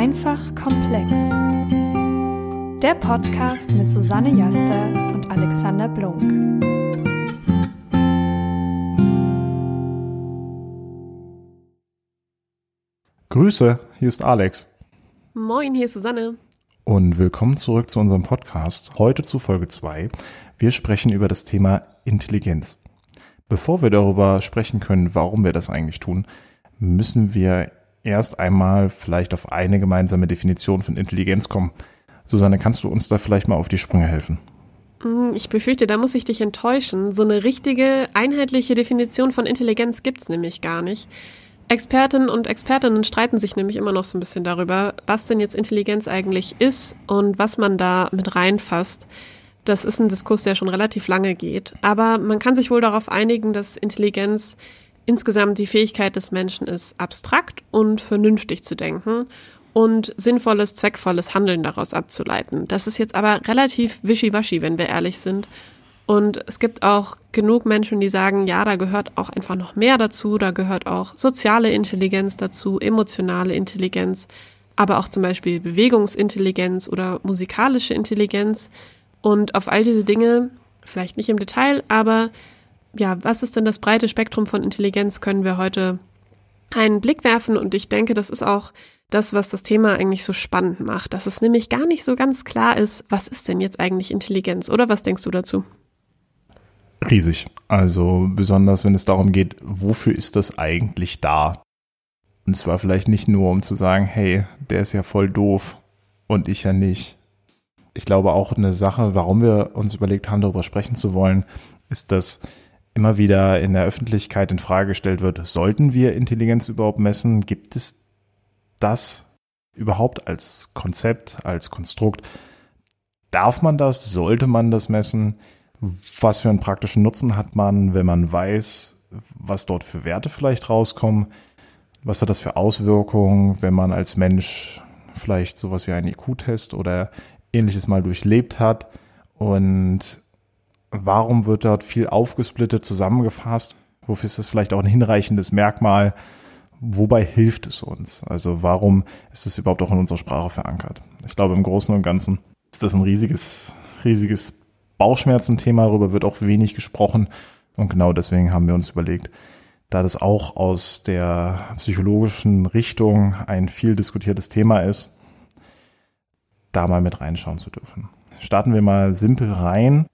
Einfach komplex. Der Podcast mit Susanne Jaster und Alexander Blunk. Grüße, hier ist Alex. Moin, hier ist Susanne. Und willkommen zurück zu unserem Podcast. Heute zu Folge 2. Wir sprechen über das Thema Intelligenz. Bevor wir darüber sprechen können, warum wir das eigentlich tun, müssen wir erst einmal vielleicht auf eine gemeinsame Definition von Intelligenz kommen. Susanne, kannst du uns da vielleicht mal auf die Sprünge helfen? Mm, ich befürchte, da muss ich dich enttäuschen. So eine richtige, einheitliche Definition von Intelligenz gibt's nämlich gar nicht. Expertinnen und Expertinnen streiten sich nämlich immer noch so ein bisschen darüber, was denn jetzt Intelligenz eigentlich ist und was man da mit reinfasst. Das ist ein Diskurs, der schon relativ lange geht. Aber man kann sich wohl darauf einigen, dass Intelligenz insgesamt die Fähigkeit des Menschen ist, abstrakt und vernünftig zu denken und sinnvolles, zweckvolles Handeln daraus abzuleiten. Das ist jetzt aber relativ wischiwaschi, wenn wir ehrlich sind. Und es gibt auch genug Menschen, die sagen, ja, da gehört auch einfach noch mehr dazu, da gehört auch soziale Intelligenz dazu, emotionale Intelligenz, aber auch zum Beispiel Bewegungsintelligenz oder musikalische Intelligenz. Und auf all diese Dinge, vielleicht nicht im Detail, aber ja, was ist denn das breite Spektrum von Intelligenz, können wir heute einen Blick werfen. Und ich denke, das ist auch das, was das Thema eigentlich so spannend macht, dass es nämlich gar nicht so ganz klar ist, was ist denn jetzt eigentlich Intelligenz? Oder was denkst du dazu? Riesig. Also besonders, wenn es darum geht, wofür ist das eigentlich da? Und zwar vielleicht nicht nur, um zu sagen, hey, der ist ja voll doof und ich ja nicht. Ich glaube auch eine Sache, warum wir uns überlegt haben, darüber sprechen zu wollen, ist, dass immer wieder in der Öffentlichkeit in Frage gestellt wird, sollten wir Intelligenz überhaupt messen? Gibt es das überhaupt als Konzept, als Konstrukt? Darf man das? Sollte man das messen? Was für einen praktischen Nutzen hat man, wenn man weiß, was dort für Werte vielleicht rauskommen? Was hat das für Auswirkungen, wenn man als Mensch vielleicht sowas wie einen IQ-Test oder ähnliches mal durchlebt hat? Und warum wird dort viel aufgesplittet zusammengefasst? Wofür ist das vielleicht auch ein hinreichendes Merkmal? Wobei hilft es uns? Also warum ist es überhaupt auch in unserer Sprache verankert? Ich glaube, im Großen und Ganzen ist das ein riesiges, riesiges Bauchschmerzenthema. Darüber wird auch wenig gesprochen. Und genau deswegen haben wir uns überlegt, da das auch aus der psychologischen Richtung ein viel diskutiertes Thema ist, da mal mit reinschauen zu dürfen. Starten wir mal simpel rein.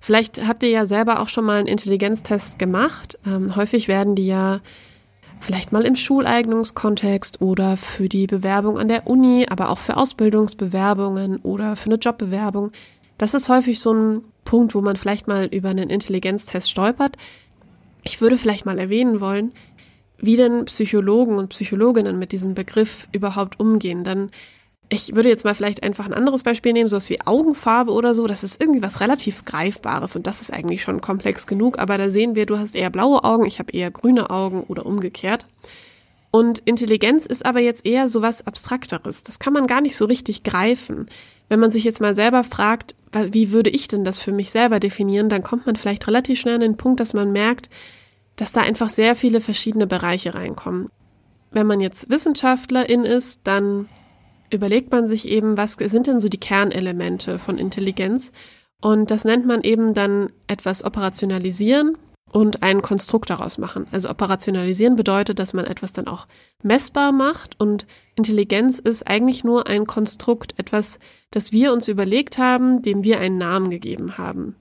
Vielleicht habt ihr ja selber auch schon mal einen Intelligenztest gemacht. Ähm, häufig werden die ja vielleicht mal im Schuleignungskontext oder für die Bewerbung an der Uni, aber auch für Ausbildungsbewerbungen oder für eine Jobbewerbung. Das ist häufig so ein Punkt, wo man vielleicht mal über einen Intelligenztest stolpert. Ich würde vielleicht mal erwähnen wollen, wie denn Psychologen und Psychologinnen mit diesem Begriff überhaupt umgehen. Denn ich würde jetzt mal vielleicht einfach ein anderes Beispiel nehmen, sowas wie Augenfarbe oder so. Das ist irgendwie was relativ Greifbares und das ist eigentlich schon komplex genug. Aber da sehen wir, du hast eher blaue Augen, ich habe eher grüne Augen oder umgekehrt. Und Intelligenz ist aber jetzt eher sowas Abstrakteres. Das kann man gar nicht so richtig greifen. Wenn man sich jetzt mal selber fragt, wie würde ich denn das für mich selber definieren, dann kommt man vielleicht relativ schnell an den Punkt, dass man merkt, dass da einfach sehr viele verschiedene Bereiche reinkommen. Wenn man jetzt Wissenschaftlerin ist, dann überlegt man sich eben, was sind denn so die Kernelemente von Intelligenz? Und das nennt man eben dann etwas operationalisieren und ein Konstrukt daraus machen. Also operationalisieren bedeutet, dass man etwas dann auch messbar macht und Intelligenz ist eigentlich nur ein Konstrukt, etwas, das wir uns überlegt haben, dem wir einen Namen gegeben haben.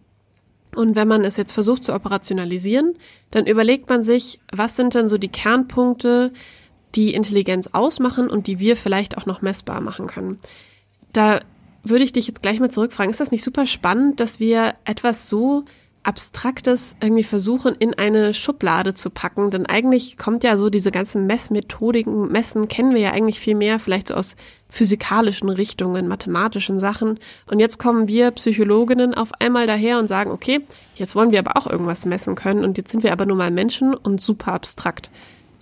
Und wenn man es jetzt versucht zu operationalisieren, dann überlegt man sich, was sind denn so die Kernpunkte, die Intelligenz ausmachen und die wir vielleicht auch noch messbar machen können. Da würde ich dich jetzt gleich mal zurückfragen, ist das nicht super spannend, dass wir etwas so Abstraktes irgendwie versuchen, in eine Schublade zu packen? Denn eigentlich kommt ja so diese ganzen Messmethodiken, Messen kennen wir ja eigentlich viel mehr, vielleicht so aus physikalischen Richtungen, mathematischen Sachen. Und jetzt kommen wir Psychologinnen auf einmal daher und sagen, okay, jetzt wollen wir aber auch irgendwas messen können und jetzt sind wir aber nur mal Menschen und super abstrakt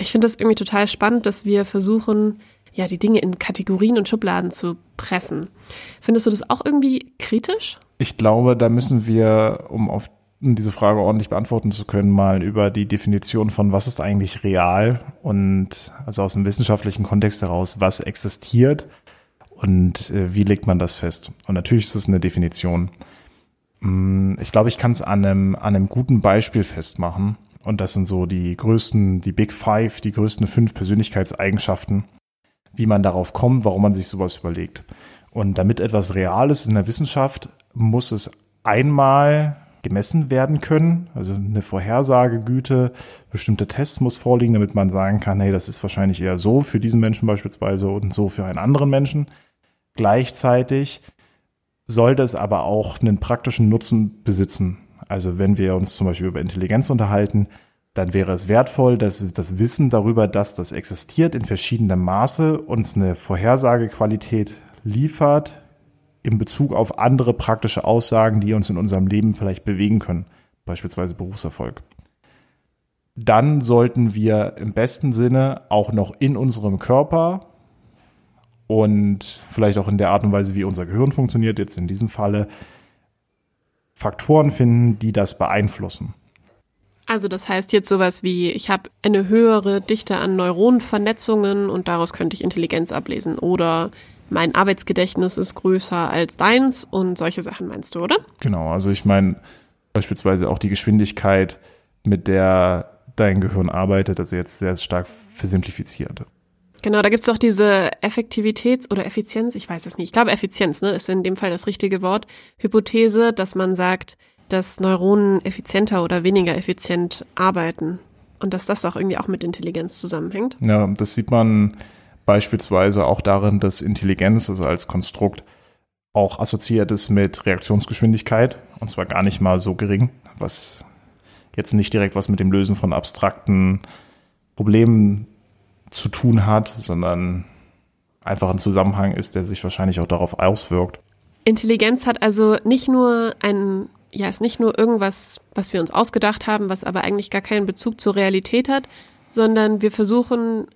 ich finde das irgendwie total spannend, dass wir versuchen, ja, die Dinge in Kategorien und Schubladen zu pressen. Findest du das auch irgendwie kritisch? Ich glaube, da müssen wir, um auf diese Frage ordentlich beantworten zu können, mal über die Definition von was ist eigentlich real und also aus dem wissenschaftlichen Kontext heraus, was existiert und äh, wie legt man das fest. Und natürlich ist es eine Definition. Mm, ich glaube, ich kann es an einem, an einem guten Beispiel festmachen. Und das sind so die größten, die Big Five, die größten fünf Persönlichkeitseigenschaften, wie man darauf kommt, warum man sich sowas überlegt. Und damit etwas real ist in der Wissenschaft, muss es einmal gemessen werden können. Also eine Vorhersagegüte, bestimmte Tests muss vorliegen, damit man sagen kann, hey, das ist wahrscheinlich eher so für diesen Menschen beispielsweise und so für einen anderen Menschen. Gleichzeitig sollte es aber auch einen praktischen Nutzen besitzen. Also wenn wir uns zum Beispiel über Intelligenz unterhalten, dann wäre es wertvoll, dass das Wissen darüber, dass das existiert in verschiedenem Maße, uns eine Vorhersagequalität liefert, in Bezug auf andere praktische Aussagen, die uns in unserem Leben vielleicht bewegen können, beispielsweise Berufserfolg. Dann sollten wir im besten Sinne auch noch in unserem Körper und vielleicht auch in der Art und Weise, wie unser Gehirn funktioniert, jetzt in diesem Falle, Faktoren finden, die das beeinflussen. Also das heißt jetzt sowas wie, ich habe eine höhere Dichte an Neuronenvernetzungen und daraus könnte ich Intelligenz ablesen. Oder mein Arbeitsgedächtnis ist größer als deins und solche Sachen meinst du, oder? Genau, also ich meine beispielsweise auch die Geschwindigkeit, mit der dein Gehirn arbeitet, also jetzt sehr stark versimplifiziert. Genau, da gibt's auch diese Effektivitäts- oder Effizienz, ich weiß es nicht, ich glaube Effizienz ne, ist in dem Fall das richtige Wort, Hypothese, dass man sagt, dass Neuronen effizienter oder weniger effizient arbeiten und dass das auch irgendwie auch mit Intelligenz zusammenhängt. Ja, das sieht man Beispielsweise auch darin, dass Intelligenz, also als Konstrukt, auch assoziiert ist mit Reaktionsgeschwindigkeit und zwar gar nicht mal so gering, was jetzt nicht direkt was mit dem Lösen von abstrakten Problemen zu tun hat, sondern einfach ein Zusammenhang ist, der sich wahrscheinlich auch darauf auswirkt. Intelligenz hat also nicht nur ein, ja, ist nicht nur irgendwas, was wir uns ausgedacht haben, was aber eigentlich gar keinen Bezug zur Realität hat, sondern wir versuchen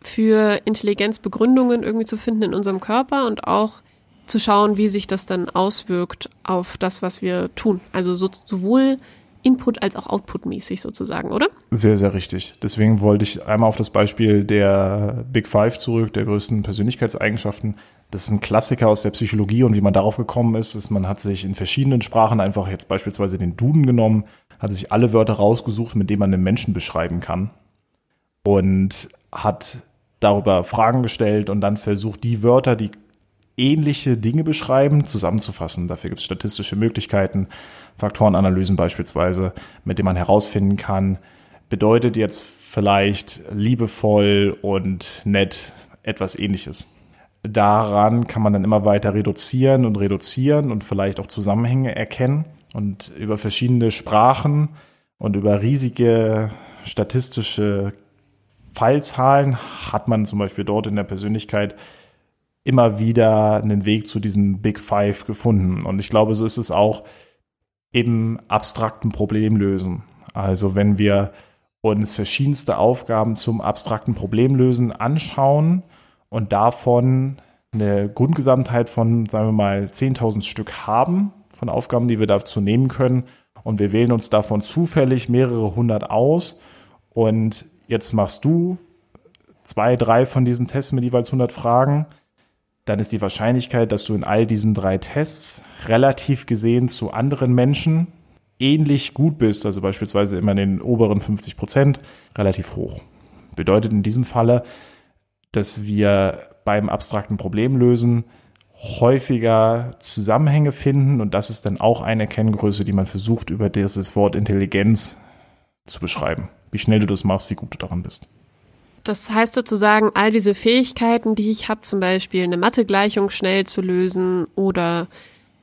für Intelligenzbegründungen irgendwie zu finden in unserem Körper und auch zu schauen, wie sich das dann auswirkt auf das, was wir tun. Also so, sowohl Input als auch Output-mäßig sozusagen, oder? Sehr, sehr richtig. Deswegen wollte ich einmal auf das Beispiel der Big Five zurück, der größten Persönlichkeitseigenschaften. Das ist ein Klassiker aus der Psychologie und wie man darauf gekommen ist, ist, man hat sich in verschiedenen Sprachen einfach jetzt beispielsweise den Duden genommen, hat sich alle Wörter rausgesucht, mit denen man einen Menschen beschreiben kann und hat darüber Fragen gestellt und dann versucht, die Wörter, die ähnliche Dinge beschreiben, zusammenzufassen. Dafür gibt es statistische Möglichkeiten, Faktorenanalysen beispielsweise, mit denen man herausfinden kann, bedeutet jetzt vielleicht liebevoll und nett etwas ähnliches. Daran kann man dann immer weiter reduzieren und reduzieren und vielleicht auch Zusammenhänge erkennen und über verschiedene Sprachen und über riesige statistische Fallzahlen hat man zum Beispiel dort in der Persönlichkeit immer wieder einen Weg zu diesen Big Five gefunden. Und ich glaube, so ist es auch im abstrakten Problemlösen. Also wenn wir uns verschiedenste Aufgaben zum abstrakten Problemlösen anschauen und davon eine Grundgesamtheit von, sagen wir mal, 10.000 Stück haben, von Aufgaben, die wir dazu nehmen können, und wir wählen uns davon zufällig mehrere hundert aus und jetzt machst du zwei, drei von diesen Tests mit jeweils 100 Fragen, dann ist die Wahrscheinlichkeit, dass du in all diesen drei Tests relativ gesehen zu anderen Menschen ähnlich gut bist, also beispielsweise immer in den oberen 50 Prozent, relativ hoch. Bedeutet in diesem Falle, dass wir beim abstrakten Problemlösen häufiger Zusammenhänge finden und das ist dann auch eine Kenngröße, die man versucht über dieses Wort Intelligenz zu beschreiben wie schnell du das machst, wie gut du daran bist. Das heißt sozusagen, all diese Fähigkeiten, die ich habe, zum Beispiel eine Mathegleichung schnell zu lösen oder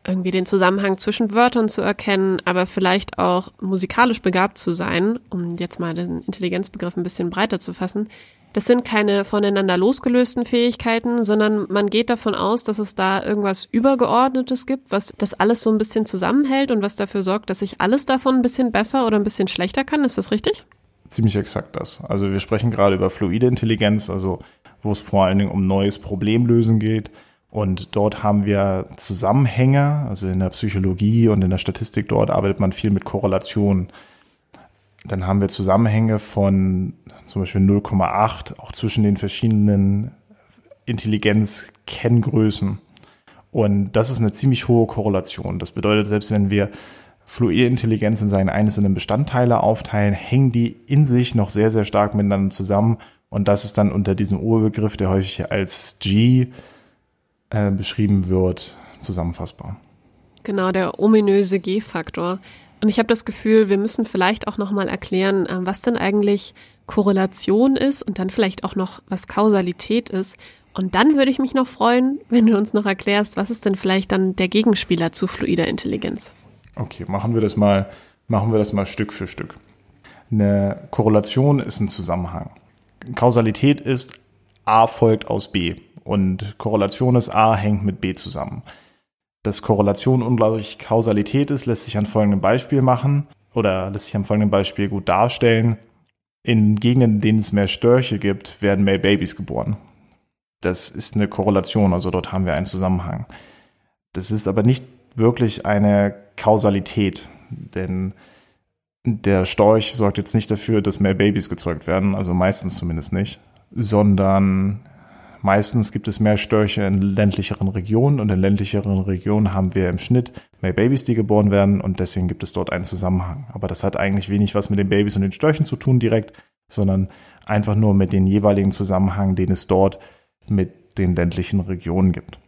irgendwie den Zusammenhang zwischen Wörtern zu erkennen, aber vielleicht auch musikalisch begabt zu sein, um jetzt mal den Intelligenzbegriff ein bisschen breiter zu fassen, das sind keine voneinander losgelösten Fähigkeiten, sondern man geht davon aus, dass es da irgendwas Übergeordnetes gibt, was das alles so ein bisschen zusammenhält und was dafür sorgt, dass ich alles davon ein bisschen besser oder ein bisschen schlechter kann. Ist das richtig? Ziemlich exakt das. Also wir sprechen gerade über fluide Intelligenz, also wo es vor allen Dingen um neues Problemlösen geht, Und dort haben wir Zusammenhänge, also in der Psychologie und in der Statistik dort arbeitet man viel mit Korrelationen. Dann haben wir Zusammenhänge von zum Beispiel 0,8 auch zwischen den verschiedenen Intelligenz-Kenngrößen. Und das ist eine ziemlich hohe Korrelation. Das bedeutet, selbst wenn wir Fluidintelligenz in seine einzelnen Bestandteile aufteilen, hängen die in sich noch sehr, sehr stark miteinander zusammen. Und das ist dann unter diesem Oberbegriff, der häufig als G äh, beschrieben wird, zusammenfassbar. Genau, der ominöse G-Faktor. Und ich habe das Gefühl, wir müssen vielleicht auch nochmal erklären, äh, was denn eigentlich Korrelation ist und dann vielleicht auch noch, was Kausalität ist. Und dann würde ich mich noch freuen, wenn du uns noch erklärst, was ist denn vielleicht dann der Gegenspieler zu fluider Intelligenz? Okay, machen wir das mal, machen wir das mal Stück für Stück. Eine Korrelation ist ein Zusammenhang. Kausalität ist A folgt aus B und Korrelation ist A hängt mit B zusammen. Dass Korrelation unglaublich Kausalität ist, lässt sich an folgendem Beispiel machen oder lässt sich an folgendem Beispiel gut darstellen. In Gegenden, in denen es mehr Störche gibt, werden mehr Babys geboren. Das ist eine Korrelation, also dort haben wir einen Zusammenhang. Das ist aber nicht wirklich eine Kausalität, denn der Storch sorgt jetzt nicht dafür, dass mehr Babys gezeugt werden, also meistens zumindest nicht, sondern meistens gibt es mehr Störche in ländlicheren Regionen und in ländlicheren Regionen haben wir im Schnitt mehr Babys, die geboren werden und deswegen gibt es dort einen Zusammenhang. Aber das hat eigentlich wenig was mit den Babys und den Störchen zu tun direkt, sondern einfach nur mit den jeweiligen Zusammenhang, den es dort mit den ländlichen Regionen gibt.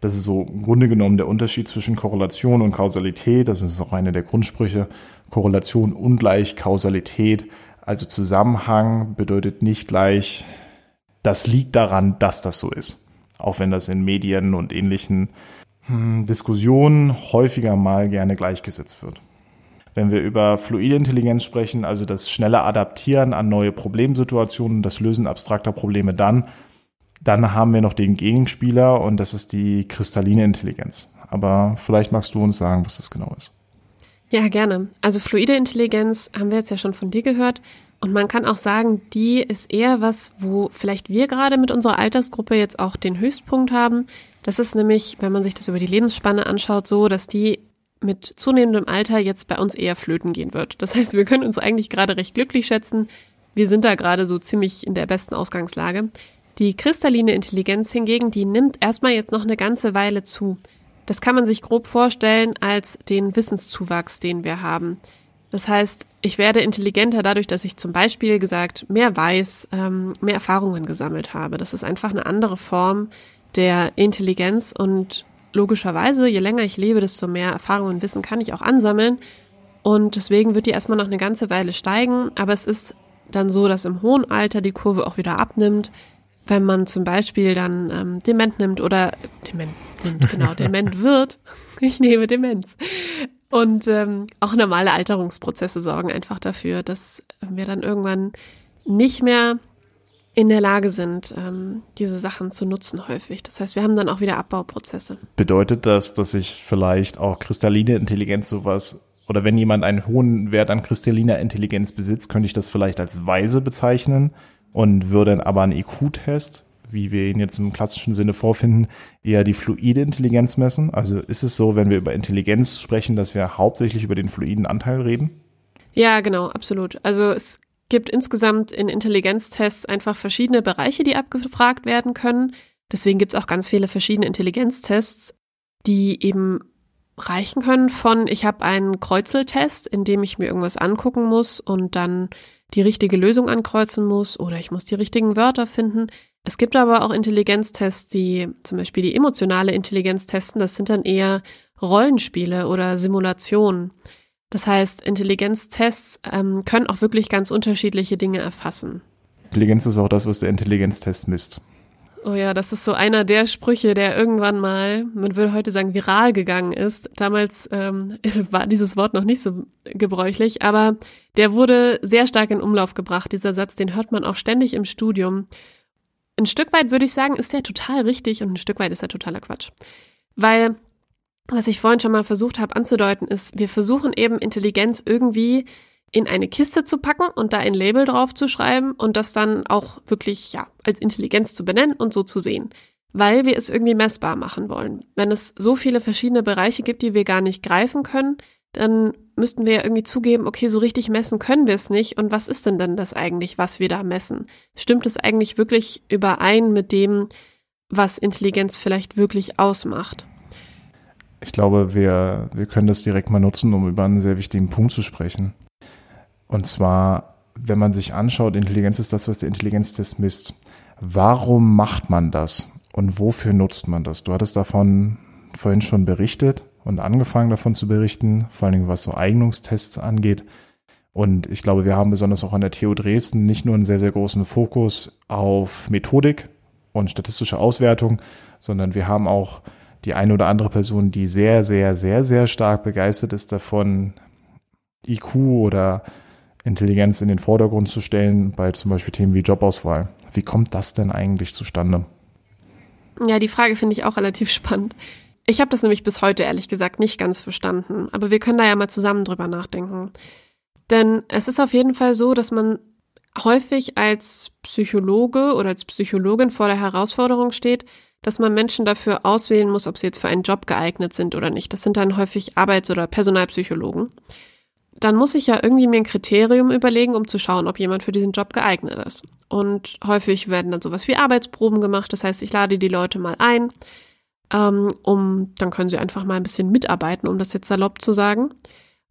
Das ist so im Grunde genommen der Unterschied zwischen Korrelation und Kausalität. Das ist auch eine der Grundsprüche. Korrelation ungleich Kausalität. Also Zusammenhang bedeutet nicht gleich, das liegt daran, dass das so ist. Auch wenn das in Medien und ähnlichen hm, Diskussionen häufiger mal gerne gleichgesetzt wird. Wenn wir über fluide Intelligenz sprechen, also das schnelle Adaptieren an neue Problemsituationen, das Lösen abstrakter Probleme dann, dann haben wir noch den Gegenspieler und das ist die kristalline Intelligenz. Aber vielleicht magst du uns sagen, was das genau ist. Ja, gerne. Also fluide Intelligenz haben wir jetzt ja schon von dir gehört. Und man kann auch sagen, die ist eher was, wo vielleicht wir gerade mit unserer Altersgruppe jetzt auch den Höchstpunkt haben. Das ist nämlich, wenn man sich das über die Lebensspanne anschaut, so, dass die mit zunehmendem Alter jetzt bei uns eher flöten gehen wird. Das heißt, wir können uns eigentlich gerade recht glücklich schätzen. Wir sind da gerade so ziemlich in der besten Ausgangslage. Die kristalline Intelligenz hingegen, die nimmt erstmal jetzt noch eine ganze Weile zu. Das kann man sich grob vorstellen als den Wissenszuwachs, den wir haben. Das heißt, ich werde intelligenter dadurch, dass ich zum Beispiel gesagt mehr weiß, ähm, mehr Erfahrungen gesammelt habe. Das ist einfach eine andere Form der Intelligenz und logischerweise, je länger ich lebe, desto mehr Erfahrungen und Wissen kann ich auch ansammeln. Und deswegen wird die erstmal noch eine ganze Weile steigen, aber es ist dann so, dass im hohen Alter die Kurve auch wieder abnimmt wenn man zum Beispiel dann ähm, Dement nimmt oder Dement nimmt, genau, Dement wird. Ich nehme Demenz. Und ähm, auch normale Alterungsprozesse sorgen einfach dafür, dass wir dann irgendwann nicht mehr in der Lage sind, ähm, diese Sachen zu nutzen häufig. Das heißt, wir haben dann auch wieder Abbauprozesse. Bedeutet das, dass ich vielleicht auch kristalline Intelligenz sowas oder wenn jemand einen hohen Wert an kristalliner Intelligenz besitzt, könnte ich das vielleicht als weise bezeichnen? Und würde aber einen IQ-Test, wie wir ihn jetzt im klassischen Sinne vorfinden, eher die fluide Intelligenz messen. Also ist es so, wenn wir über Intelligenz sprechen, dass wir hauptsächlich über den fluiden Anteil reden? Ja, genau, absolut. Also es gibt insgesamt in Intelligenztests einfach verschiedene Bereiche, die abgefragt werden können. Deswegen gibt es auch ganz viele verschiedene Intelligenztests, die eben reichen können von, ich habe einen Kreuzeltest, in dem ich mir irgendwas angucken muss und dann die richtige Lösung ankreuzen muss oder ich muss die richtigen Wörter finden. Es gibt aber auch Intelligenztests, die zum Beispiel die emotionale Intelligenz testen. Das sind dann eher Rollenspiele oder Simulationen. Das heißt, Intelligenztests ähm, können auch wirklich ganz unterschiedliche Dinge erfassen. Intelligenz ist auch das, was der Intelligenztest misst. Oh ja, das ist so einer der Sprüche, der irgendwann mal, man würde heute sagen, viral gegangen ist. Damals ähm, war dieses Wort noch nicht so gebräuchlich, aber der wurde sehr stark in Umlauf gebracht. Dieser Satz, den hört man auch ständig im Studium. Ein Stück weit würde ich sagen, ist der total richtig und ein Stück weit ist er totaler Quatsch. Weil, was ich vorhin schon mal versucht habe anzudeuten, ist, wir versuchen eben Intelligenz irgendwie in eine Kiste zu packen und da ein Label drauf zu schreiben und das dann auch wirklich ja als Intelligenz zu benennen und so zu sehen. weil wir es irgendwie messbar machen wollen. Wenn es so viele verschiedene Bereiche gibt, die wir gar nicht greifen können, dann müssten wir ja irgendwie zugeben, okay, so richtig messen können wir es nicht. Und was ist denn denn das eigentlich, was wir da messen? Stimmt es eigentlich wirklich überein mit dem, was Intelligenz vielleicht wirklich ausmacht? Ich glaube, wir, wir können das direkt mal nutzen, um über einen sehr wichtigen Punkt zu sprechen. Und zwar, wenn man sich anschaut, Intelligenz ist das, was der Intelligenztest misst. Warum macht man das? Und wofür nutzt man das? Du hattest davon vorhin schon berichtet und angefangen davon zu berichten, vor allen Dingen was so Eignungstests angeht. Und ich glaube, wir haben besonders auch an der TU Dresden nicht nur einen sehr, sehr großen Fokus auf Methodik und statistische Auswertung, sondern wir haben auch die eine oder andere Person, die sehr, sehr, sehr, sehr stark begeistert ist davon, IQ oder Intelligenz in den Vordergrund zu stellen, bei zum Beispiel Themen wie Jobauswahl. Wie kommt das denn eigentlich zustande? Ja, die Frage finde ich auch relativ spannend. Ich habe das nämlich bis heute ehrlich gesagt nicht ganz verstanden, aber wir können da ja mal zusammen drüber nachdenken. Denn es ist auf jeden Fall so, dass man häufig als Psychologe oder als Psychologin vor der Herausforderung steht, dass man Menschen dafür auswählen muss, ob sie jetzt für einen Job geeignet sind oder nicht. Das sind dann häufig Arbeits- oder Personalpsychologen. Dann muss ich ja irgendwie mir ein Kriterium überlegen, um zu schauen, ob jemand für diesen Job geeignet ist. Und häufig werden dann sowas wie Arbeitsproben gemacht. Das heißt, ich lade die Leute mal ein, ähm, um, dann können sie einfach mal ein bisschen mitarbeiten, um das jetzt salopp zu sagen.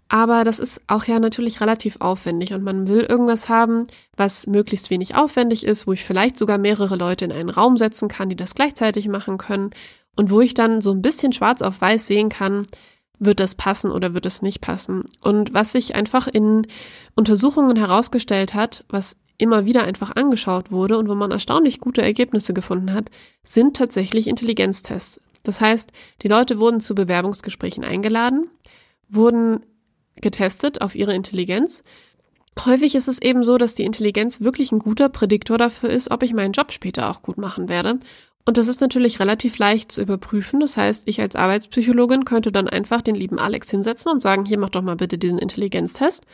Aber das ist auch ja natürlich relativ aufwendig und man will irgendwas haben, was möglichst wenig aufwendig ist, wo ich vielleicht sogar mehrere Leute in einen Raum setzen kann, die das gleichzeitig machen können und wo ich dann so ein bisschen schwarz auf weiß sehen kann, wird das passen oder wird es nicht passen. Und was sich einfach in Untersuchungen herausgestellt hat, was immer wieder einfach angeschaut wurde und wo man erstaunlich gute Ergebnisse gefunden hat, sind tatsächlich Intelligenztests. Das heißt, die Leute wurden zu Bewerbungsgesprächen eingeladen, wurden getestet auf ihre Intelligenz. Häufig ist es eben so, dass die Intelligenz wirklich ein guter Prädiktor dafür ist, ob ich meinen Job später auch gut machen werde. Und das ist natürlich relativ leicht zu überprüfen. Das heißt, ich als Arbeitspsychologin könnte dann einfach den lieben Alex hinsetzen und sagen, hier mach doch mal bitte diesen Intelligenztest.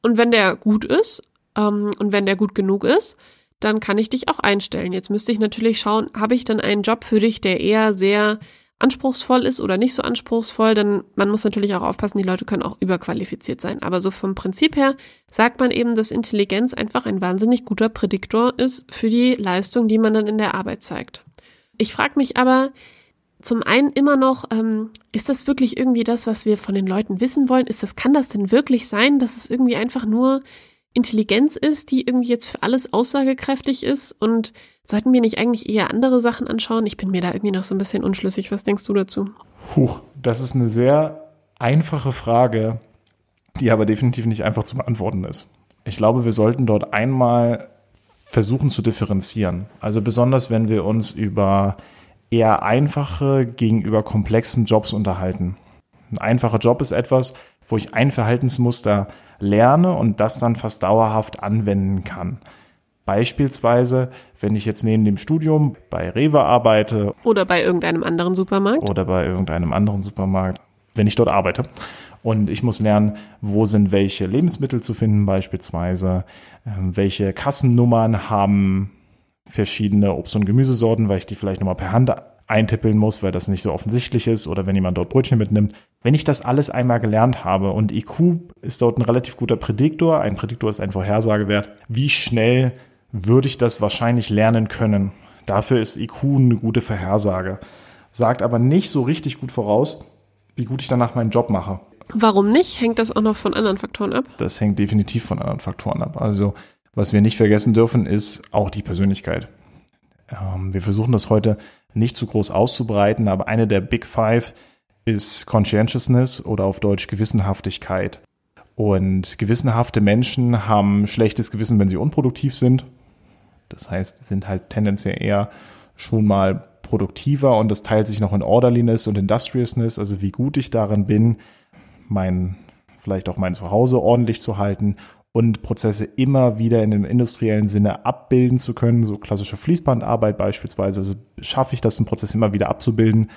Und wenn der gut ist ähm, und wenn der gut genug ist, dann kann ich dich auch einstellen. Jetzt müsste ich natürlich schauen, habe ich dann einen Job für dich, der eher sehr anspruchsvoll ist oder nicht so anspruchsvoll, denn man muss natürlich auch aufpassen, die Leute können auch überqualifiziert sein. Aber so vom Prinzip her sagt man eben, dass Intelligenz einfach ein wahnsinnig guter Prädiktor ist für die Leistung, die man dann in der Arbeit zeigt. Ich frage mich aber zum einen immer noch, ähm, ist das wirklich irgendwie das, was wir von den Leuten wissen wollen? Ist das, kann das denn wirklich sein, dass es irgendwie einfach nur Intelligenz ist, die irgendwie jetzt für alles aussagekräftig ist? Und sollten wir nicht eigentlich eher andere Sachen anschauen? Ich bin mir da irgendwie noch so ein bisschen unschlüssig. Was denkst du dazu? Huch, das ist eine sehr einfache Frage, die aber definitiv nicht einfach zu beantworten ist. Ich glaube, wir sollten dort einmal versuchen zu differenzieren. Also besonders, wenn wir uns über eher einfache gegenüber komplexen Jobs unterhalten. Ein einfacher Job ist etwas, wo ich ein Verhaltensmuster lerne und das dann fast dauerhaft anwenden kann. Beispielsweise, wenn ich jetzt neben dem Studium bei Rewe arbeite. Oder bei irgendeinem anderen Supermarkt. Oder bei irgendeinem anderen Supermarkt, wenn ich dort arbeite. Und ich muss lernen, wo sind welche Lebensmittel zu finden, beispielsweise, ähm, welche Kassennummern haben verschiedene Obst- und Gemüsesorten, weil ich die vielleicht nochmal per Hand eintippeln muss, weil das nicht so offensichtlich ist oder wenn jemand dort Brötchen mitnimmt. Wenn ich das alles einmal gelernt habe und IQ ist dort ein relativ guter Prädiktor, ein Prädiktor ist ein Vorhersagewert, wie schnell würde ich das wahrscheinlich lernen können? Dafür ist IQ eine gute Vorhersage, sagt aber nicht so richtig gut voraus, wie gut ich danach meinen Job mache. Warum nicht? Hängt das auch noch von anderen Faktoren ab? Das hängt definitiv von anderen Faktoren ab. Also was wir nicht vergessen dürfen, ist auch die Persönlichkeit. Ähm, wir versuchen das heute nicht zu groß auszubreiten, aber eine der Big Five ist Conscientiousness oder auf Deutsch Gewissenhaftigkeit. Und gewissenhafte Menschen haben schlechtes Gewissen, wenn sie unproduktiv sind. Das heißt, sind halt tendenziell eher schon mal produktiver und das teilt sich noch in Orderliness und Industriousness, also wie gut ich darin bin, mein, vielleicht auch mein Zuhause ordentlich zu halten und Prozesse immer wieder in dem industriellen Sinne abbilden zu können, so klassische Fließbandarbeit beispielsweise. Also schaffe ich das, einen Prozess immer wieder abzubilden,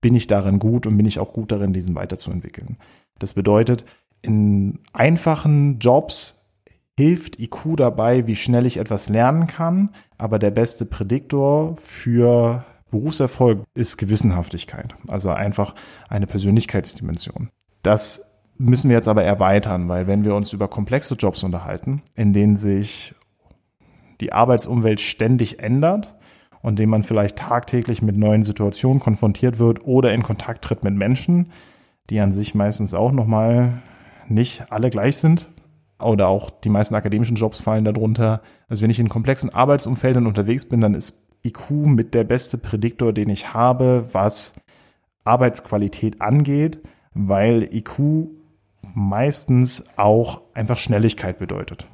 bin ich darin gut und bin ich auch gut darin, diesen weiterzuentwickeln. Das bedeutet, in einfachen Jobs hilft IQ dabei, wie schnell ich etwas lernen kann, aber der beste Prädiktor für Berufserfolg ist Gewissenhaftigkeit, also einfach eine Persönlichkeitsdimension. Das müssen wir jetzt aber erweitern, weil wenn wir uns über komplexe Jobs unterhalten, in denen sich die Arbeitsumwelt ständig ändert und dem man vielleicht tagtäglich mit neuen Situationen konfrontiert wird oder in Kontakt tritt mit Menschen, die an sich meistens auch nochmal nicht alle gleich sind oder auch die meisten akademischen Jobs fallen darunter. Also wenn ich in komplexen Arbeitsumfeldern unterwegs bin, dann ist IQ mit der beste Prädiktor, den ich habe, was Arbeitsqualität angeht, weil IQ meistens auch einfach Schnelligkeit bedeutet.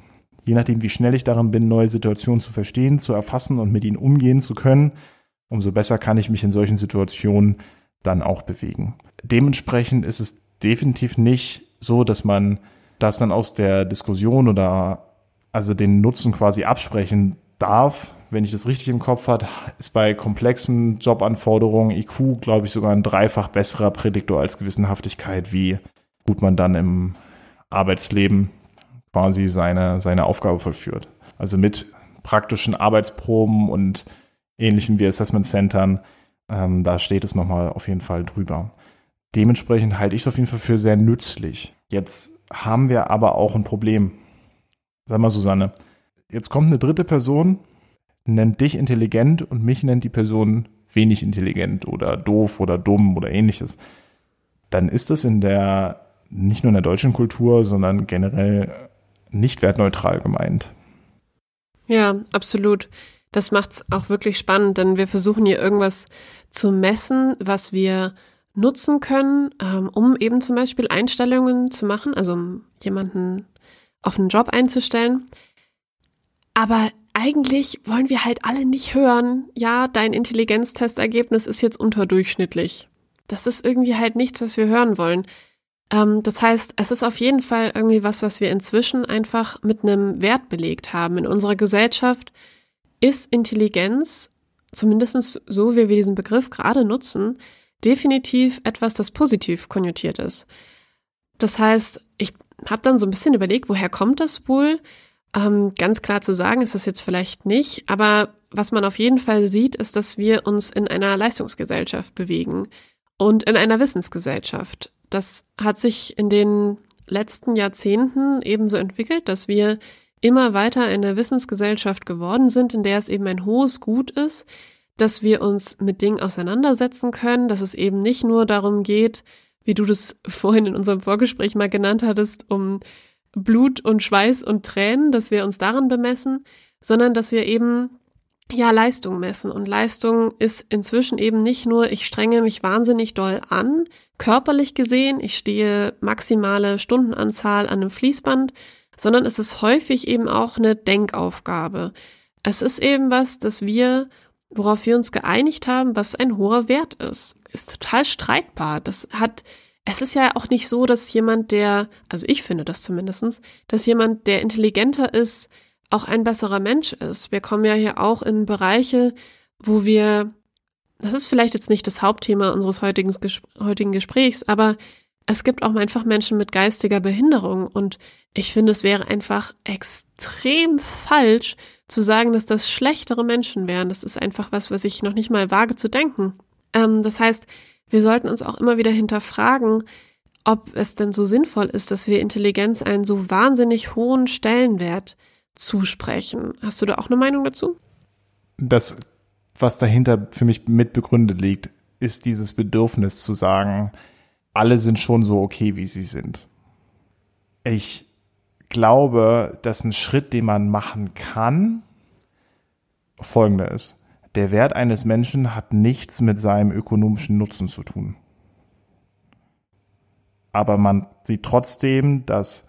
Je nachdem, wie schnell ich darin bin, neue Situationen zu verstehen, zu erfassen und mit ihnen umgehen zu können, umso besser kann ich mich in solchen Situationen dann auch bewegen. Dementsprechend ist es definitiv nicht so, dass man das dann aus der Diskussion oder also den Nutzen quasi absprechen darf, wenn ich das richtig im Kopf habe, ist bei komplexen Jobanforderungen IQ, glaube ich, sogar ein dreifach besserer Prädiktor als Gewissenhaftigkeit, wie gut man dann im Arbeitsleben quasi seine, seine Aufgabe vollführt. Also mit praktischen Arbeitsproben und ähnlichem wie Assessment Centern, ähm, da steht es nochmal auf jeden Fall drüber. Dementsprechend halte ich es auf jeden Fall für sehr nützlich. Jetzt haben wir aber auch ein Problem. Sag mal, Susanne, jetzt kommt eine dritte Person, nennt dich intelligent und mich nennt die Person wenig intelligent oder doof oder dumm oder ähnliches. Dann ist das in der, nicht nur in der deutschen Kultur, sondern generell nicht wertneutral gemeint. Ja, absolut. Das macht es auch wirklich spannend, denn wir versuchen hier irgendwas zu messen, was wir nutzen können, ähm, um eben zum Beispiel Einstellungen zu machen, also um jemanden auf einen Job einzustellen. Aber eigentlich wollen wir halt alle nicht hören, ja, dein Intelligenztestergebnis ist jetzt unterdurchschnittlich. Das ist irgendwie halt nichts, was wir hören wollen. Ähm, das heißt, es ist auf jeden Fall irgendwie was, was wir inzwischen einfach mit einem Wert belegt haben. In unserer Gesellschaft ist Intelligenz, zumindest so wie wir diesen Begriff gerade nutzen, definitiv etwas, das positiv konnotiert ist. Das heißt, ich habe dann so ein bisschen überlegt, woher kommt das wohl? Ähm, ganz klar zu sagen ist das jetzt vielleicht nicht, aber was man auf jeden Fall sieht, ist, dass wir uns in einer Leistungsgesellschaft bewegen und in einer Wissensgesellschaft. Das hat sich in den letzten Jahrzehnten ebenso entwickelt, dass wir immer weiter in der Wissensgesellschaft geworden sind, in der es eben ein hohes Gut ist, dass wir uns mit Dingen auseinandersetzen können, dass es eben nicht nur darum geht, wie du das vorhin in unserem Vorgespräch mal genannt hattest, um Blut und Schweiß und Tränen, dass wir uns daran bemessen, sondern dass wir eben ja Leistung messen. Und Leistung ist inzwischen eben nicht nur, ich strenge mich wahnsinnig doll an, körperlich gesehen, ich stehe maximale Stundenanzahl an einem Fließband, sondern es ist häufig eben auch eine Denkaufgabe. Es ist eben was, dass wir worauf wir uns geeinigt haben, was ein hoher Wert ist. Ist total streitbar. Das hat, es ist ja auch nicht so, dass jemand, der, also ich finde das zumindestens, dass jemand, der intelligenter ist, auch ein besserer Mensch ist. Wir kommen ja hier auch in Bereiche, wo wir, das ist vielleicht jetzt nicht das Hauptthema unseres heutigen, heutigen Gesprächs, aber es gibt auch einfach Menschen mit geistiger Behinderung und ich finde, es wäre einfach extrem falsch zu sagen, dass das schlechtere Menschen wären. Das ist einfach was, was ich noch nicht mal wage zu denken. Ähm, das heißt, wir sollten uns auch immer wieder hinterfragen, ob es denn so sinnvoll ist, dass wir Intelligenz einen so wahnsinnig hohen Stellenwert zusprechen. Hast du da auch eine Meinung dazu? Das, was dahinter für mich mitbegründet liegt, ist dieses Bedürfnis zu sagen, alle sind schon so okay, wie sie sind. Ich glaube, dass ein Schritt, den man machen kann, folgender ist. Der Wert eines Menschen hat nichts mit seinem ökonomischen Nutzen zu tun. Aber man sieht trotzdem, dass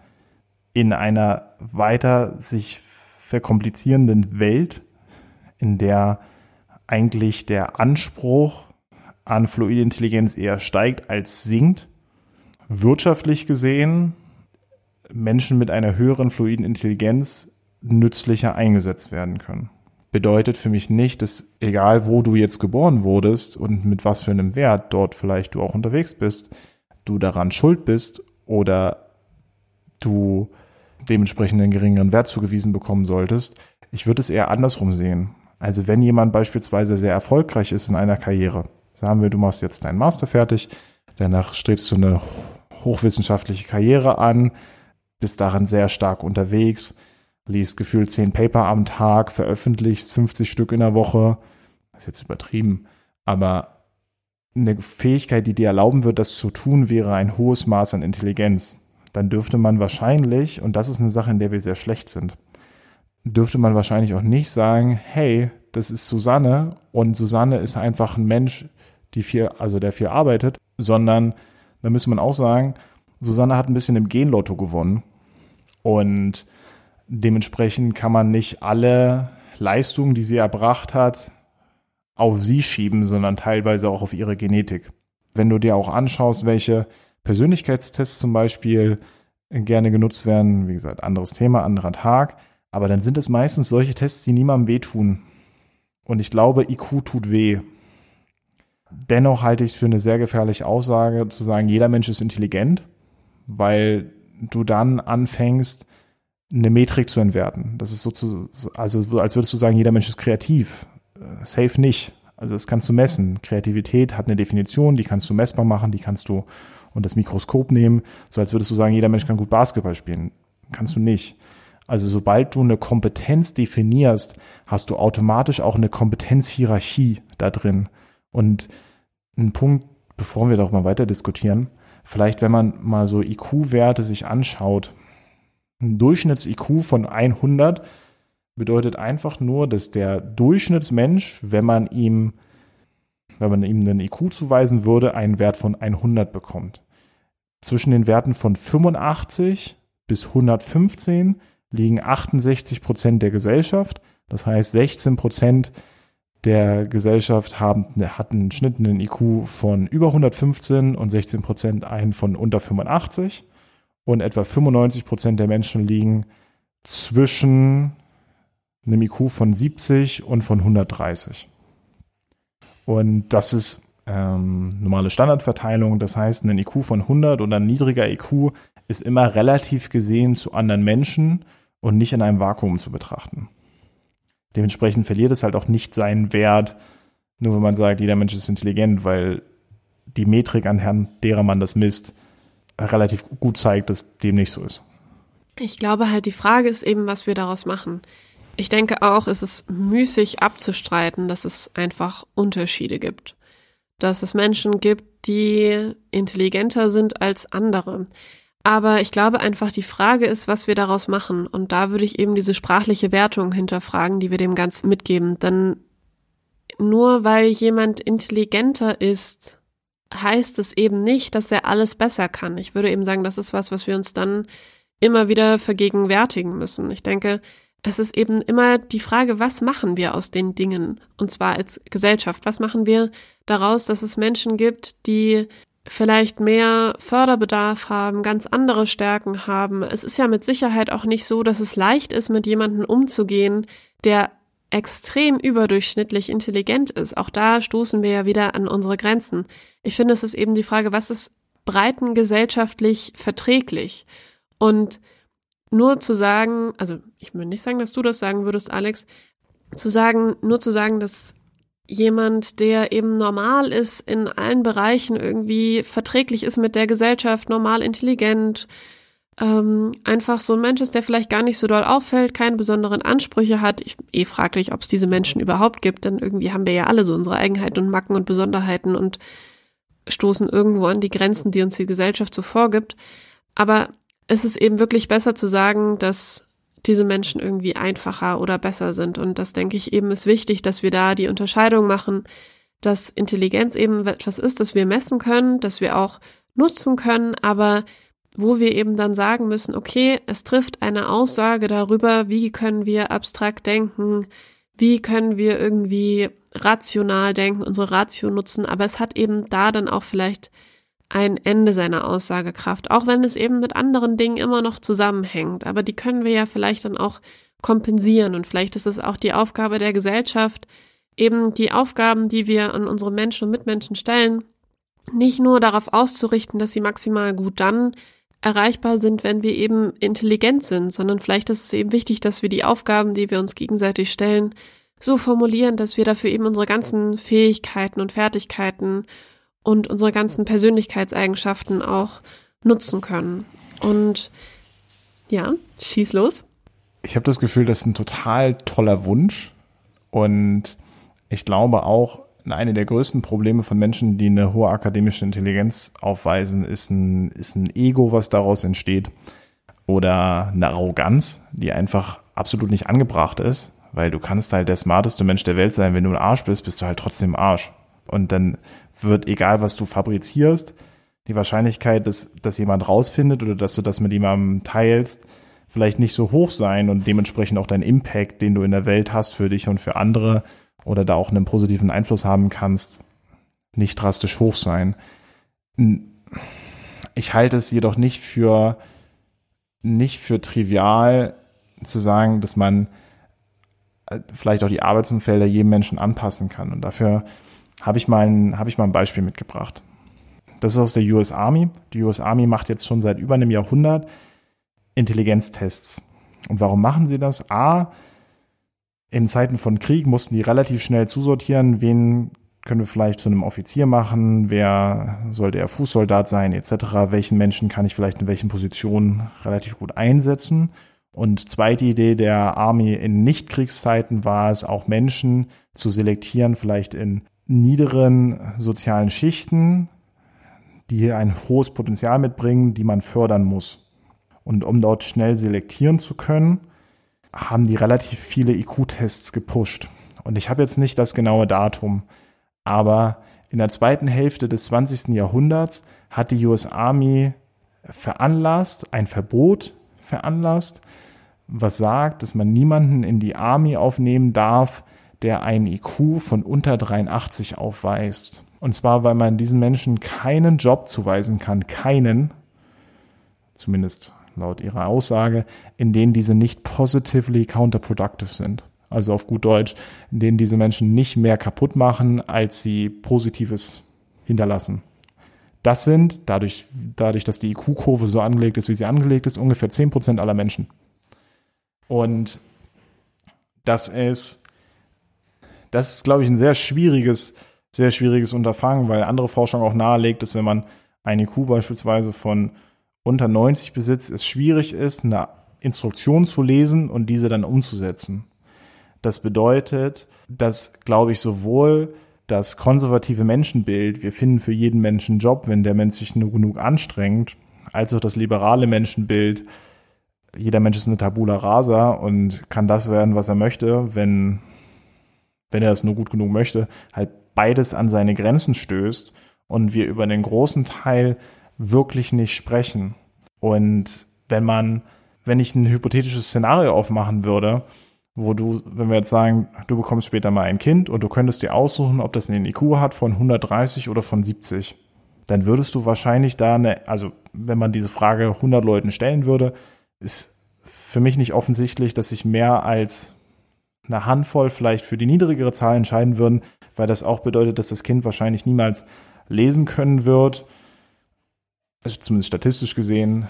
in einer weiter sich verkomplizierenden Welt, in der eigentlich der Anspruch an fluide Intelligenz eher steigt als sinkt, wirtschaftlich gesehen Menschen mit einer höheren fluiden Intelligenz nützlicher eingesetzt werden können. Bedeutet für mich nicht, dass egal wo du jetzt geboren wurdest und mit was für einem Wert dort vielleicht du auch unterwegs bist, du daran schuld bist oder du dementsprechend einen geringeren Wert zugewiesen bekommen solltest. Ich würde es eher andersrum sehen. Also wenn jemand beispielsweise sehr erfolgreich ist in einer Karriere, sagen wir, du machst jetzt deinen Master fertig, danach strebst du eine hochwissenschaftliche Karriere an, bist darin sehr stark unterwegs, liest gefühlt zehn Paper am Tag, veröffentlichst 50 Stück in der Woche, das ist jetzt übertrieben, aber eine Fähigkeit, die dir erlauben wird, das zu tun, wäre ein hohes Maß an Intelligenz. Dann dürfte man wahrscheinlich, und das ist eine Sache, in der wir sehr schlecht sind, dürfte man wahrscheinlich auch nicht sagen, hey, das ist Susanne und Susanne ist einfach ein Mensch, die viel, also der viel arbeitet, sondern da müsste man auch sagen, Susanne hat ein bisschen im Genlotto gewonnen. Und dementsprechend kann man nicht alle Leistungen, die sie erbracht hat, auf sie schieben, sondern teilweise auch auf ihre Genetik. Wenn du dir auch anschaust, welche Persönlichkeitstests zum Beispiel gerne genutzt werden, wie gesagt, anderes Thema, anderer Tag, aber dann sind es meistens solche Tests, die niemandem wehtun. Und ich glaube, IQ tut weh. Dennoch halte ich es für eine sehr gefährliche Aussage, zu sagen, jeder Mensch ist intelligent, weil du dann anfängst, eine Metrik zu entwerten. Das ist sozusagen, also als würdest du sagen, jeder Mensch ist kreativ. Äh, safe nicht. Also das kannst du messen. Kreativität hat eine Definition, die kannst du messbar machen, die kannst du und das Mikroskop nehmen, so als würdest du sagen, jeder Mensch kann gut Basketball spielen. Kannst du nicht. Also sobald du eine Kompetenz definierst, hast du automatisch auch eine Kompetenzhierarchie da drin. Und ein Punkt, bevor wir mal weiter diskutieren, vielleicht wenn man mal so IQ-Werte sich anschaut, ein Durchschnitts-IQ von 100 bedeutet einfach nur, dass der Durchschnittsmensch, wenn man ihm, wenn man ihm einen IQ zuweisen würde, einen Wert von 100 bekommt. Zwischen den Werten von 85 bis 115 liegen 68 Prozent der Gesellschaft. Das heißt, 16 Prozent der Gesellschaft haben, hatten einen IQ von über 115 und 16 Prozent einen von unter 85. Und etwa 95 Prozent der Menschen liegen zwischen einem IQ von 70 und von 130. Und das ist ähm, normale Standardverteilung. Das heißt, ein IQ von 100 oder ein niedriger IQ ist immer relativ gesehen zu anderen Menschen und nicht in einem Vakuum zu betrachten. Dementsprechend verliert es halt auch nicht seinen Wert, nur wenn man sagt, jeder Mensch ist intelligent, weil die Metrik anhand derer man das misst, relativ gut zeigt, dass dem nicht so ist. Ich glaube halt, die Frage ist eben, was wir daraus machen. Ich denke auch, es ist müßig abzustreiten, dass es einfach Unterschiede gibt. Dass es Menschen gibt, die intelligenter sind als andere. Aber ich glaube einfach, die Frage ist, was wir daraus machen. Und da würde ich eben diese sprachliche Wertung hinterfragen, die wir dem Ganzen mitgeben. Denn nur weil jemand intelligenter ist, heißt es eben nicht, dass er alles besser kann. Ich würde eben sagen, das ist was, was wir uns dann immer wieder vergegenwärtigen müssen. Ich denke, es ist eben immer die Frage, was machen wir aus den Dingen? Und zwar als Gesellschaft. Was machen wir daraus, dass es Menschen gibt, die vielleicht mehr Förderbedarf haben, ganz andere Stärken haben. Es ist ja mit Sicherheit auch nicht so, dass es leicht ist, mit jemandem umzugehen, der extrem überdurchschnittlich intelligent ist. Auch da stoßen wir ja wieder an unsere Grenzen. Ich finde, es ist eben die Frage, was ist breitengesellschaftlich verträglich? Und nur zu sagen, also ich würde nicht sagen, dass du das sagen würdest, Alex, zu sagen, nur zu sagen, dass jemand, der eben normal ist, in allen Bereichen irgendwie verträglich ist mit der Gesellschaft, normal intelligent, ähm, einfach so ein Mensch ist, der vielleicht gar nicht so doll auffällt, keine besonderen Ansprüche hat. Ich eh fraglich, ob es diese Menschen überhaupt gibt, denn irgendwie haben wir ja alle so unsere Eigenheiten und Macken und Besonderheiten und stoßen irgendwo an die Grenzen, die uns die Gesellschaft so vorgibt. Aber ist es eben wirklich besser zu sagen, dass diese Menschen irgendwie einfacher oder besser sind. Und das denke ich eben ist wichtig, dass wir da die Unterscheidung machen, dass Intelligenz eben etwas ist, das wir messen können, das wir auch nutzen können, aber wo wir eben dann sagen müssen, okay, es trifft eine Aussage darüber, wie können wir abstrakt denken, wie können wir irgendwie rational denken, unsere Ratio nutzen, aber es hat eben da dann auch vielleicht ein Ende seiner Aussagekraft, auch wenn es eben mit anderen Dingen immer noch zusammenhängt. Aber die können wir ja vielleicht dann auch kompensieren und vielleicht ist es auch die Aufgabe der Gesellschaft, eben die Aufgaben, die wir an unsere Menschen und Mitmenschen stellen, nicht nur darauf auszurichten, dass sie maximal gut dann erreichbar sind, wenn wir eben intelligent sind, sondern vielleicht ist es eben wichtig, dass wir die Aufgaben, die wir uns gegenseitig stellen, so formulieren, dass wir dafür eben unsere ganzen Fähigkeiten und Fertigkeiten und unsere ganzen Persönlichkeitseigenschaften auch nutzen können. Und ja, schieß los. Ich habe das Gefühl, das ist ein total toller Wunsch. Und ich glaube auch, eine der größten Probleme von Menschen, die eine hohe akademische Intelligenz aufweisen, ist ein, ist ein Ego, was daraus entsteht. Oder eine Arroganz, die einfach absolut nicht angebracht ist. Weil du kannst halt der smarteste Mensch der Welt sein. Wenn du ein Arsch bist, bist du halt trotzdem Arsch. Und dann wird, egal was du fabrizierst, die Wahrscheinlichkeit, dass, dass jemand rausfindet oder dass du das mit jemandem teilst, vielleicht nicht so hoch sein und dementsprechend auch dein Impact, den du in der Welt hast für dich und für andere oder da auch einen positiven Einfluss haben kannst, nicht drastisch hoch sein. Ich halte es jedoch nicht für, nicht für trivial zu sagen, dass man äh, vielleicht auch die Arbeitsumfelder jedem Menschen anpassen kann. Und dafür habe ich mal ein, habe ich mal ein Beispiel mitgebracht. Das ist aus der US Army. Die US Army macht jetzt schon seit über einem Jahrhundert Intelligenztests. Und warum machen sie das? A, in Zeiten von Krieg mussten die relativ schnell zusortieren, wen können wir vielleicht zu einem Offizier machen, wer sollte er Fußsoldat sein, etc., welchen Menschen kann ich vielleicht in welchen Positionen relativ gut einsetzen. Und zweite Idee der Army in Nichtkriegszeiten war es, auch Menschen zu selektieren, vielleicht in niederen sozialen Schichten, die ein hohes Potenzial mitbringen, die man fördern muss. Und um dort schnell selektieren zu können, haben die relativ viele IQ-Tests gepusht. Und ich habe jetzt nicht das genaue Datum, aber in der zweiten Hälfte des 20. Jahrhunderts hat die US Army veranlasst, ein Verbot veranlasst, was sagt, dass man niemanden in die Army aufnehmen darf, der einen IQ von unter 83 aufweist. Und zwar, weil man diesen Menschen keinen Job zuweisen kann, keinen, zumindest laut ihrer Aussage, in denen diese nicht positively counterproductive sind. Also auf gut Deutsch, in denen diese Menschen nicht mehr kaputt machen, als sie Positives hinterlassen. Das sind, dadurch, dadurch dass die IQ-Kurve so angelegt ist, wie sie angelegt ist, ungefähr 10% aller Menschen. Und das ist, das ist, glaube ich, ein sehr schwieriges sehr schwieriges Unterfangen, weil andere Forschung auch nahelegt, dass wenn man ein IQ beispielsweise von unter 90 besitzt, es schwierig ist, eine Instruktion zu lesen und diese dann umzusetzen. Das bedeutet, dass, glaube ich, sowohl das konservative Menschenbild, wir finden für jeden Menschen einen Job, wenn der Mensch sich nur genug anstrengt, als auch das liberale Menschenbild, jeder Mensch ist eine Tabula rasa und kann das werden, was er möchte, wenn, wenn er es nur gut genug möchte, halt beides an seine Grenzen stößt und wir über den großen Teil wirklich nicht sprechen. Und wenn man, wenn ich ein hypothetisches Szenario aufmachen würde, wo du, wenn wir jetzt sagen, du bekommst später mal ein Kind und du könntest dir aussuchen, ob das einen IQ hat von 130 oder von 70, dann würdest du wahrscheinlich da eine, also wenn man diese Frage 100 Leuten stellen würde, ist für mich nicht offensichtlich, dass sich mehr als eine Handvoll vielleicht für die niedrigere Zahl entscheiden würden, weil das auch bedeutet, dass das Kind wahrscheinlich niemals lesen können wird, zumindest statistisch gesehen,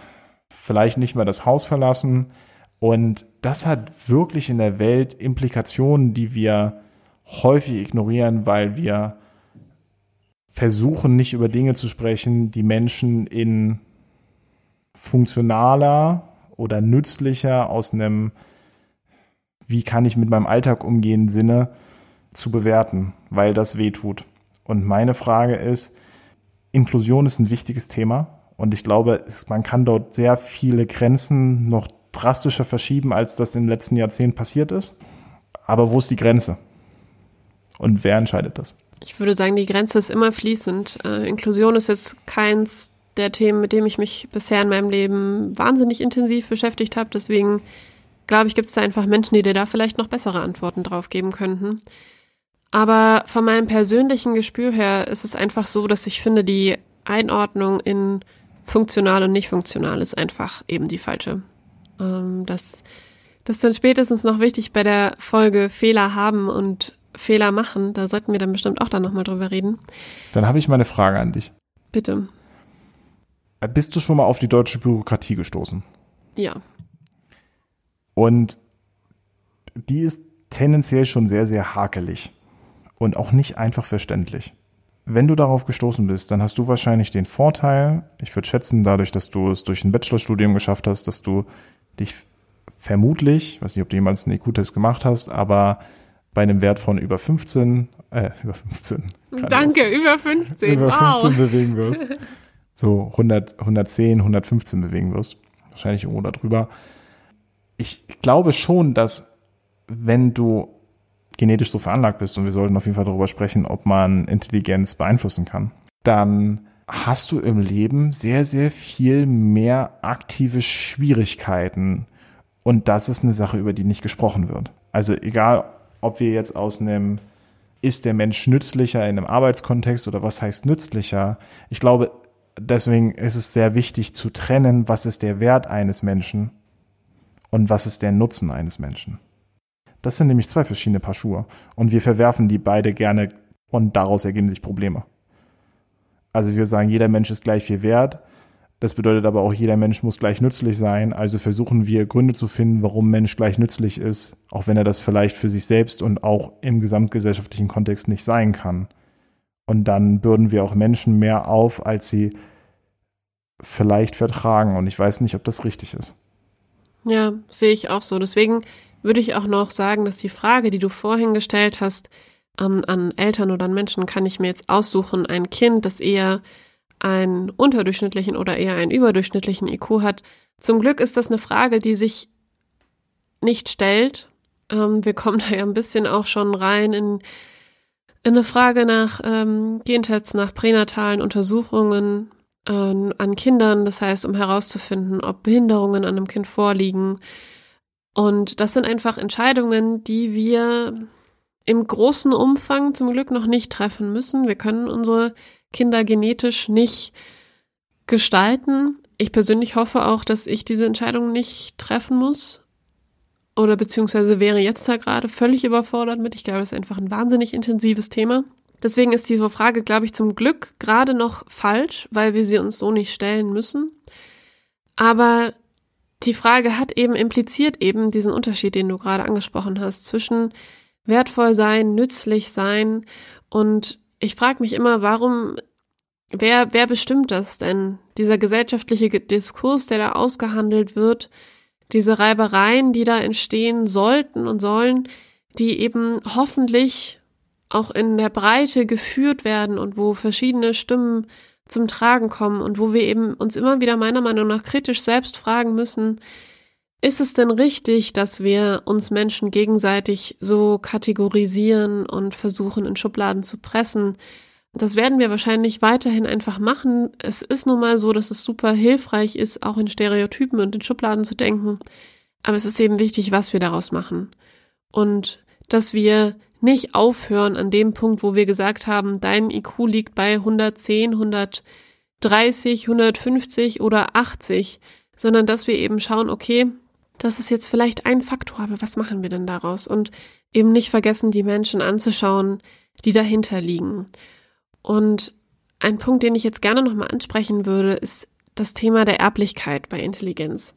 vielleicht nicht mehr das Haus verlassen. Und das hat wirklich in der Welt Implikationen, die wir häufig ignorieren, weil wir versuchen, nicht über Dinge zu sprechen, die Menschen in funktionaler oder nützlicher aus einem, wie kann ich mit meinem Alltag umgehen, Sinne zu bewerten, weil das weh tut. Und meine Frage ist, Inklusion ist ein wichtiges Thema und ich glaube, es, man kann dort sehr viele Grenzen noch drastischer verschieben, als das im letzten Jahrzehnt passiert ist. Aber wo ist die Grenze? Und wer entscheidet das? Ich würde sagen, die Grenze ist immer fließend. Äh, Inklusion ist jetzt keins der Themen, mit dem ich mich bisher in meinem Leben wahnsinnig intensiv beschäftigt habe. Deswegen glaube ich, gibt es da einfach Menschen, die dir da vielleicht noch bessere Antworten drauf geben könnten. Aber von meinem persönlichen Gespür her ist es einfach so, dass ich finde, die Einordnung in funktional und nicht funktional ist einfach eben die falsche. Ähm, das, das ist dann spätestens noch wichtig bei der Folge Fehler haben und Fehler machen. Da sollten wir dann bestimmt auch dann nochmal drüber reden. Dann habe ich mal eine Frage an dich. Bitte. Bist du schon mal auf die deutsche Bürokratie gestoßen? Ja. Und die ist tendenziell schon sehr, sehr hakelig und auch nicht einfach verständlich. Wenn du darauf gestoßen bist, dann hast du wahrscheinlich den Vorteil, ich würde schätzen, dadurch, dass du es durch ein Bachelorstudium geschafft hast, dass du dich vermutlich, weiß nicht, ob du jemals einen IQ-Test gemacht hast, aber bei einem Wert von über 15, äh, über 15. Danke, über 15. Über wow. 15 bewegen wirst. So 100, 110, 115 bewegen wirst. Wahrscheinlich irgendwo darüber. Ich glaube schon, dass wenn du genetisch so veranlagt bist, und wir sollten auf jeden Fall darüber sprechen, ob man Intelligenz beeinflussen kann, dann hast du im Leben sehr, sehr viel mehr aktive Schwierigkeiten. Und das ist eine Sache, über die nicht gesprochen wird. Also egal, ob wir jetzt aus einem, ist der Mensch nützlicher in einem Arbeitskontext oder was heißt nützlicher? Ich glaube, deswegen ist es sehr wichtig zu trennen, was ist der Wert eines Menschen und was ist der Nutzen eines Menschen. Das sind nämlich zwei verschiedene Paar Schuhe und wir verwerfen die beide gerne und daraus ergeben sich Probleme. Also wir sagen, jeder Mensch ist gleich viel wert. Das bedeutet aber auch, jeder Mensch muss gleich nützlich sein. Also versuchen wir Gründe zu finden, warum Mensch gleich nützlich ist, auch wenn er das vielleicht für sich selbst und auch im gesamtgesellschaftlichen Kontext nicht sein kann. Und dann bürden wir auch Menschen mehr auf, als sie vielleicht vertragen. Und ich weiß nicht, ob das richtig ist. Ja, sehe ich auch so. Deswegen würde ich auch noch sagen, dass die Frage, die du vorhin gestellt hast, ähm, an Eltern oder an Menschen, kann ich mir jetzt aussuchen, ein Kind, das eher einen unterdurchschnittlichen oder eher einen überdurchschnittlichen IQ hat. Zum Glück ist das eine Frage, die sich nicht stellt. Ähm, wir kommen da ja ein bisschen auch schon rein in, in eine Frage nach ähm, Gentests, nach pränatalen Untersuchungen äh, an Kindern. Das heißt, um herauszufinden, ob Behinderungen an einem Kind vorliegen. Und das sind einfach Entscheidungen, die wir im großen Umfang zum Glück noch nicht treffen müssen. Wir können unsere Kinder genetisch nicht gestalten. Ich persönlich hoffe auch, dass ich diese Entscheidung nicht treffen muss. Oder beziehungsweise wäre jetzt da gerade völlig überfordert mit. Ich glaube, es ist einfach ein wahnsinnig intensives Thema. Deswegen ist diese Frage, glaube ich, zum Glück gerade noch falsch, weil wir sie uns so nicht stellen müssen. Aber die Frage hat eben impliziert eben diesen Unterschied, den du gerade angesprochen hast, zwischen wertvoll sein, nützlich sein und ich frage mich immer, warum, wer, wer bestimmt das denn? Dieser gesellschaftliche Diskurs, der da ausgehandelt wird, diese Reibereien, die da entstehen sollten und sollen, die eben hoffentlich auch in der Breite geführt werden und wo verschiedene Stimmen zum Tragen kommen und wo wir eben uns immer wieder meiner Meinung nach kritisch selbst fragen müssen, ist es denn richtig, dass wir uns Menschen gegenseitig so kategorisieren und versuchen in Schubladen zu pressen? Das werden wir wahrscheinlich weiterhin einfach machen. Es ist nun mal so, dass es super hilfreich ist, auch in Stereotypen und in Schubladen zu denken. Aber es ist eben wichtig, was wir daraus machen. Und dass wir nicht aufhören an dem Punkt, wo wir gesagt haben, dein IQ liegt bei 110, 130, 150 oder 80, sondern dass wir eben schauen, okay, das ist jetzt vielleicht ein Faktor, aber was machen wir denn daraus? Und eben nicht vergessen, die Menschen anzuschauen, die dahinter liegen. Und ein Punkt, den ich jetzt gerne nochmal ansprechen würde, ist das Thema der Erblichkeit bei Intelligenz.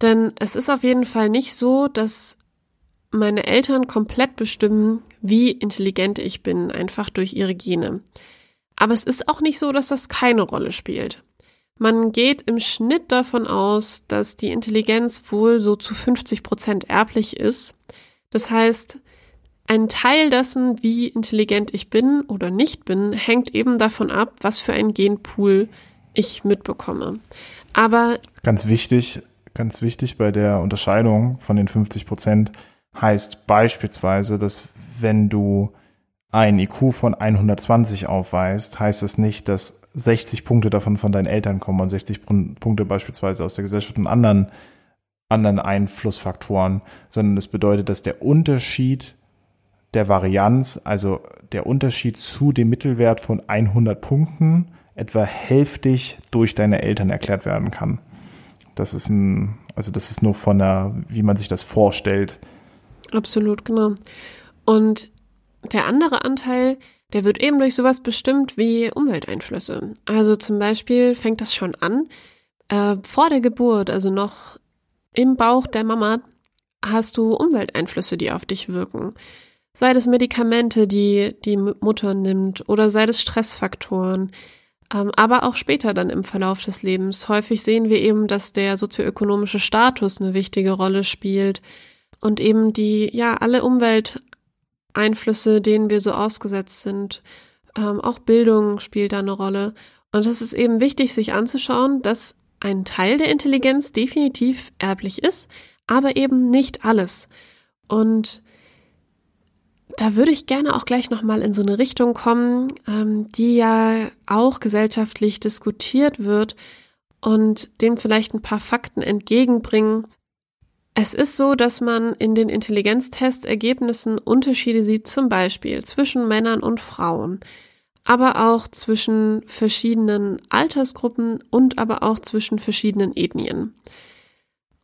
Denn es ist auf jeden Fall nicht so, dass meine Eltern komplett bestimmen, wie intelligent ich bin, einfach durch ihre Gene. Aber es ist auch nicht so, dass das keine Rolle spielt. Man geht im Schnitt davon aus, dass die Intelligenz wohl so zu 50 Prozent erblich ist. Das heißt, ein Teil dessen, wie intelligent ich bin oder nicht bin, hängt eben davon ab, was für ein Genpool ich mitbekomme. Aber ganz wichtig, ganz wichtig bei der Unterscheidung von den 50 Prozent heißt beispielsweise, dass wenn du ein IQ von 120 aufweist, heißt es nicht, dass 60 Punkte davon von deinen Eltern kommen und 60 Punkte beispielsweise aus der Gesellschaft und anderen, anderen Einflussfaktoren, sondern es bedeutet, dass der Unterschied der Varianz, also der Unterschied zu dem Mittelwert von 100 Punkten, etwa hälftig durch deine Eltern erklärt werden kann. Das ist ein, also das ist nur von der, wie man sich das vorstellt. Absolut, genau. Und der andere Anteil, der wird eben durch sowas bestimmt wie Umwelteinflüsse. Also zum Beispiel fängt das schon an, äh, vor der Geburt, also noch im Bauch der Mama, hast du Umwelteinflüsse, die auf dich wirken. Sei das Medikamente, die die Mutter nimmt, oder sei das Stressfaktoren, ähm, aber auch später dann im Verlauf des Lebens. Häufig sehen wir eben, dass der sozioökonomische Status eine wichtige Rolle spielt und eben die, ja, alle Umwelteinflüsse, denen wir so ausgesetzt sind. Ähm, auch Bildung spielt da eine Rolle. Und es ist eben wichtig, sich anzuschauen, dass ein Teil der Intelligenz definitiv erblich ist, aber eben nicht alles. Und da würde ich gerne auch gleich nochmal in so eine Richtung kommen, ähm, die ja auch gesellschaftlich diskutiert wird und dem vielleicht ein paar Fakten entgegenbringen. Es ist so, dass man in den Intelligenztestergebnissen Unterschiede sieht, zum Beispiel zwischen Männern und Frauen, aber auch zwischen verschiedenen Altersgruppen und aber auch zwischen verschiedenen Ethnien.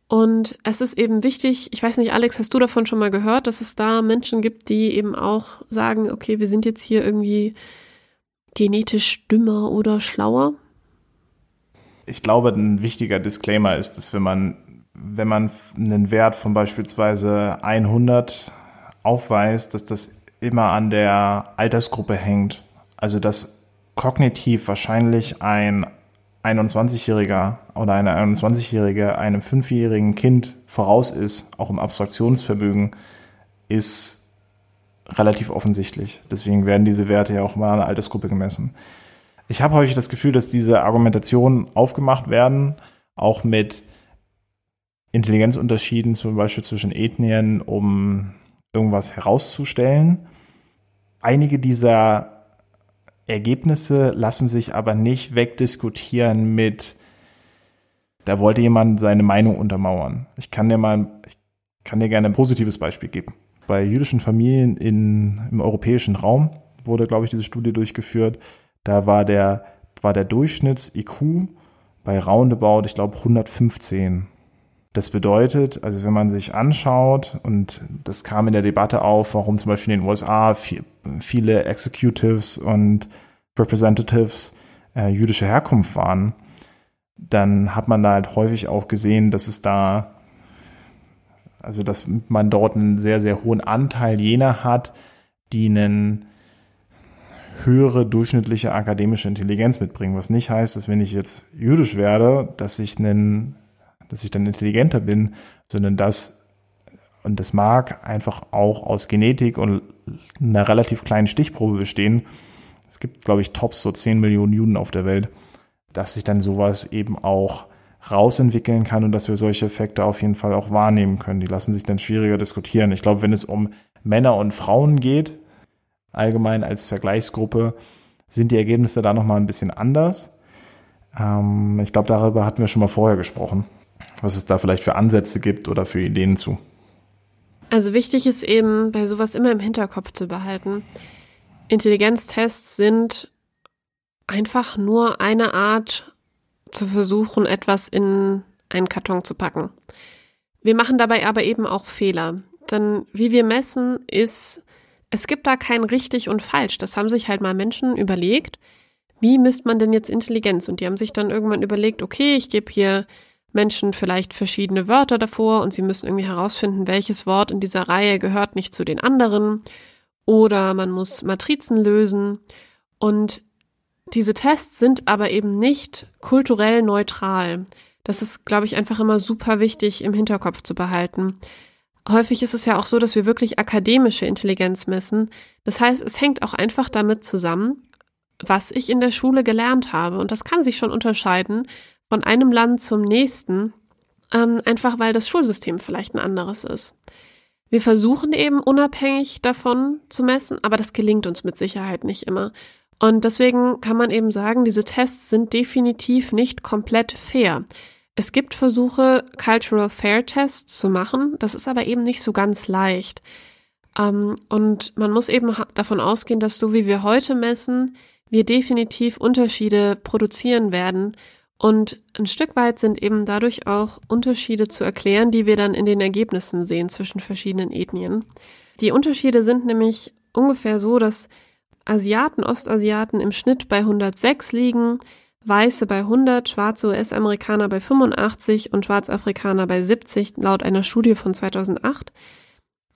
Und es ist eben wichtig, ich weiß nicht, Alex, hast du davon schon mal gehört, dass es da Menschen gibt, die eben auch sagen, okay, wir sind jetzt hier irgendwie genetisch dümmer oder schlauer? Ich glaube, ein wichtiger Disclaimer ist, dass wenn man, wenn man einen Wert von beispielsweise 100 aufweist, dass das immer an der Altersgruppe hängt. Also dass kognitiv wahrscheinlich ein 21-Jähriger oder eine 21-Jährige einem fünfjährigen Kind voraus ist, auch im Abstraktionsvermögen, ist relativ offensichtlich. Deswegen werden diese Werte ja auch mal an der Altersgruppe gemessen. Ich habe häufig das Gefühl, dass diese Argumentationen aufgemacht werden, auch mit Intelligenzunterschieden, zum Beispiel zwischen Ethnien, um irgendwas herauszustellen. Einige dieser Ergebnisse lassen sich aber nicht wegdiskutieren mit, da wollte jemand seine Meinung untermauern. Ich kann dir mal, ich kann dir gerne ein positives Beispiel geben. Bei jüdischen Familien in, im europäischen Raum wurde, glaube ich, diese Studie durchgeführt. Da war der, war der Durchschnitts-IQ bei roundabout, ich glaube, 115. Das bedeutet, also wenn man sich anschaut, und das kam in der Debatte auf, warum zum Beispiel in den USA viel, viele Executives und Representatives äh, jüdischer Herkunft waren, dann hat man da halt häufig auch gesehen, dass es da, also dass man dort einen sehr, sehr hohen Anteil jener hat, die einen höhere durchschnittliche akademische Intelligenz mitbringen. Was nicht heißt, dass wenn ich jetzt jüdisch werde, dass ich einen dass ich dann intelligenter bin, sondern das, und das mag einfach auch aus Genetik und einer relativ kleinen Stichprobe bestehen. Es gibt, glaube ich, Tops so 10 Millionen Juden auf der Welt, dass sich dann sowas eben auch rausentwickeln kann und dass wir solche Effekte auf jeden Fall auch wahrnehmen können. Die lassen sich dann schwieriger diskutieren. Ich glaube, wenn es um Männer und Frauen geht, allgemein als Vergleichsgruppe, sind die Ergebnisse da nochmal ein bisschen anders. Ähm, ich glaube, darüber hatten wir schon mal vorher gesprochen was es da vielleicht für Ansätze gibt oder für Ideen zu. Also wichtig ist eben, bei sowas immer im Hinterkopf zu behalten. Intelligenztests sind einfach nur eine Art zu versuchen, etwas in einen Karton zu packen. Wir machen dabei aber eben auch Fehler. Denn wie wir messen, ist, es gibt da kein richtig und falsch. Das haben sich halt mal Menschen überlegt. Wie misst man denn jetzt Intelligenz? Und die haben sich dann irgendwann überlegt, okay, ich gebe hier Menschen vielleicht verschiedene Wörter davor und sie müssen irgendwie herausfinden, welches Wort in dieser Reihe gehört nicht zu den anderen. Oder man muss Matrizen lösen. Und diese Tests sind aber eben nicht kulturell neutral. Das ist, glaube ich, einfach immer super wichtig im Hinterkopf zu behalten. Häufig ist es ja auch so, dass wir wirklich akademische Intelligenz messen. Das heißt, es hängt auch einfach damit zusammen, was ich in der Schule gelernt habe. Und das kann sich schon unterscheiden von einem Land zum nächsten, ähm, einfach weil das Schulsystem vielleicht ein anderes ist. Wir versuchen eben unabhängig davon zu messen, aber das gelingt uns mit Sicherheit nicht immer. Und deswegen kann man eben sagen, diese Tests sind definitiv nicht komplett fair. Es gibt Versuche, Cultural Fair Tests zu machen, das ist aber eben nicht so ganz leicht. Ähm, und man muss eben davon ausgehen, dass so wie wir heute messen, wir definitiv Unterschiede produzieren werden und ein Stück weit sind eben dadurch auch Unterschiede zu erklären, die wir dann in den Ergebnissen sehen zwischen verschiedenen Ethnien. Die Unterschiede sind nämlich ungefähr so, dass Asiaten, Ostasiaten im Schnitt bei 106 liegen, Weiße bei 100, schwarze US-Amerikaner bei 85 und Schwarzafrikaner bei 70 laut einer Studie von 2008.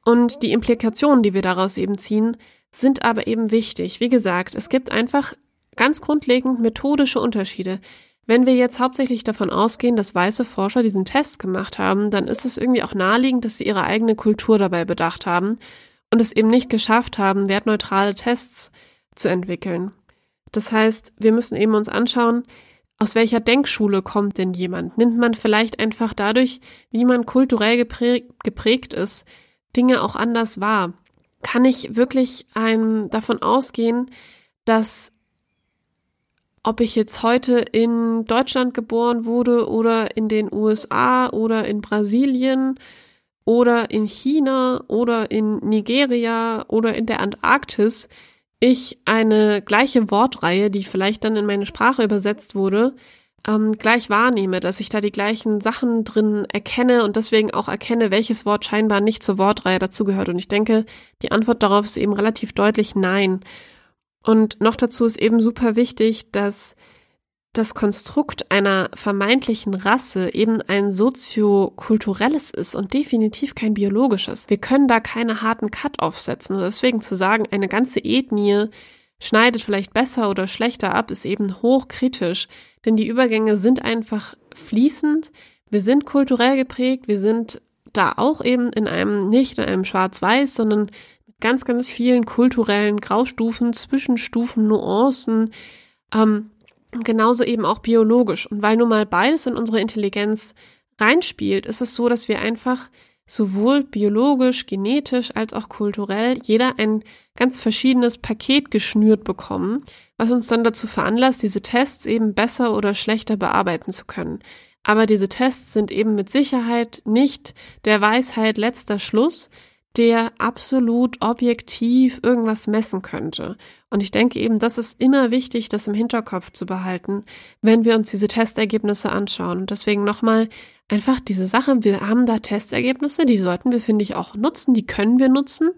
Und die Implikationen, die wir daraus eben ziehen, sind aber eben wichtig. Wie gesagt, es gibt einfach ganz grundlegend methodische Unterschiede. Wenn wir jetzt hauptsächlich davon ausgehen, dass weiße Forscher diesen Test gemacht haben, dann ist es irgendwie auch naheliegend, dass sie ihre eigene Kultur dabei bedacht haben und es eben nicht geschafft haben, wertneutrale Tests zu entwickeln. Das heißt, wir müssen eben uns anschauen, aus welcher Denkschule kommt denn jemand? Nimmt man vielleicht einfach dadurch, wie man kulturell geprägt ist, Dinge auch anders wahr? Kann ich wirklich ein, davon ausgehen, dass ob ich jetzt heute in Deutschland geboren wurde oder in den USA oder in Brasilien oder in China oder in Nigeria oder in der Antarktis, ich eine gleiche Wortreihe, die vielleicht dann in meine Sprache übersetzt wurde, ähm, gleich wahrnehme, dass ich da die gleichen Sachen drin erkenne und deswegen auch erkenne, welches Wort scheinbar nicht zur Wortreihe dazugehört. Und ich denke, die Antwort darauf ist eben relativ deutlich Nein. Und noch dazu ist eben super wichtig, dass das Konstrukt einer vermeintlichen Rasse eben ein soziokulturelles ist und definitiv kein biologisches. Wir können da keine harten Cut-offs setzen. Deswegen zu sagen, eine ganze Ethnie schneidet vielleicht besser oder schlechter ab, ist eben hochkritisch, denn die Übergänge sind einfach fließend. Wir sind kulturell geprägt, wir sind da auch eben in einem, nicht in einem Schwarz-Weiß, sondern ganz, ganz vielen kulturellen Graustufen, Zwischenstufen, Nuancen, ähm, genauso eben auch biologisch. Und weil nun mal beides in unsere Intelligenz reinspielt, ist es so, dass wir einfach sowohl biologisch, genetisch als auch kulturell jeder ein ganz verschiedenes Paket geschnürt bekommen, was uns dann dazu veranlasst, diese Tests eben besser oder schlechter bearbeiten zu können. Aber diese Tests sind eben mit Sicherheit nicht der Weisheit letzter Schluss, der absolut objektiv irgendwas messen könnte. Und ich denke eben, das ist immer wichtig, das im Hinterkopf zu behalten, wenn wir uns diese Testergebnisse anschauen. Und deswegen nochmal einfach diese Sache, wir haben da Testergebnisse, die sollten wir, finde ich, auch nutzen, die können wir nutzen.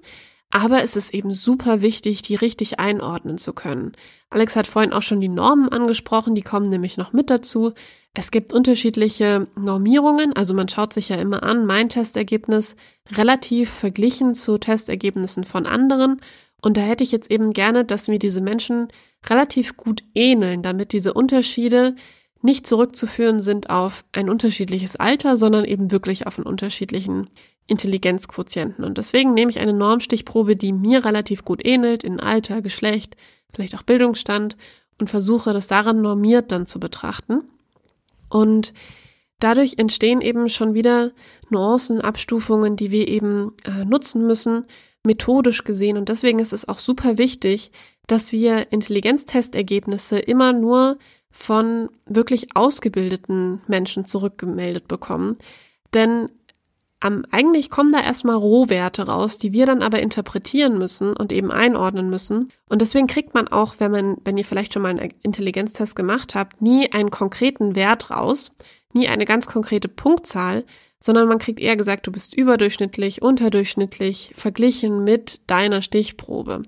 Aber es ist eben super wichtig, die richtig einordnen zu können. Alex hat vorhin auch schon die Normen angesprochen, die kommen nämlich noch mit dazu. Es gibt unterschiedliche Normierungen, also man schaut sich ja immer an, mein Testergebnis relativ verglichen zu Testergebnissen von anderen. Und da hätte ich jetzt eben gerne, dass mir diese Menschen relativ gut ähneln, damit diese Unterschiede nicht zurückzuführen sind auf ein unterschiedliches Alter, sondern eben wirklich auf einen unterschiedlichen Intelligenzquotienten. Und deswegen nehme ich eine Normstichprobe, die mir relativ gut ähnelt, in Alter, Geschlecht, vielleicht auch Bildungsstand und versuche das daran normiert dann zu betrachten. Und dadurch entstehen eben schon wieder Nuancen, Abstufungen, die wir eben äh, nutzen müssen, methodisch gesehen. Und deswegen ist es auch super wichtig, dass wir Intelligenztestergebnisse immer nur von wirklich ausgebildeten Menschen zurückgemeldet bekommen. Denn am, eigentlich kommen da erstmal Rohwerte raus, die wir dann aber interpretieren müssen und eben einordnen müssen. Und deswegen kriegt man auch, wenn man, wenn ihr vielleicht schon mal einen Intelligenztest gemacht habt, nie einen konkreten Wert raus, nie eine ganz konkrete Punktzahl, sondern man kriegt eher gesagt, du bist überdurchschnittlich, unterdurchschnittlich, verglichen mit deiner Stichprobe.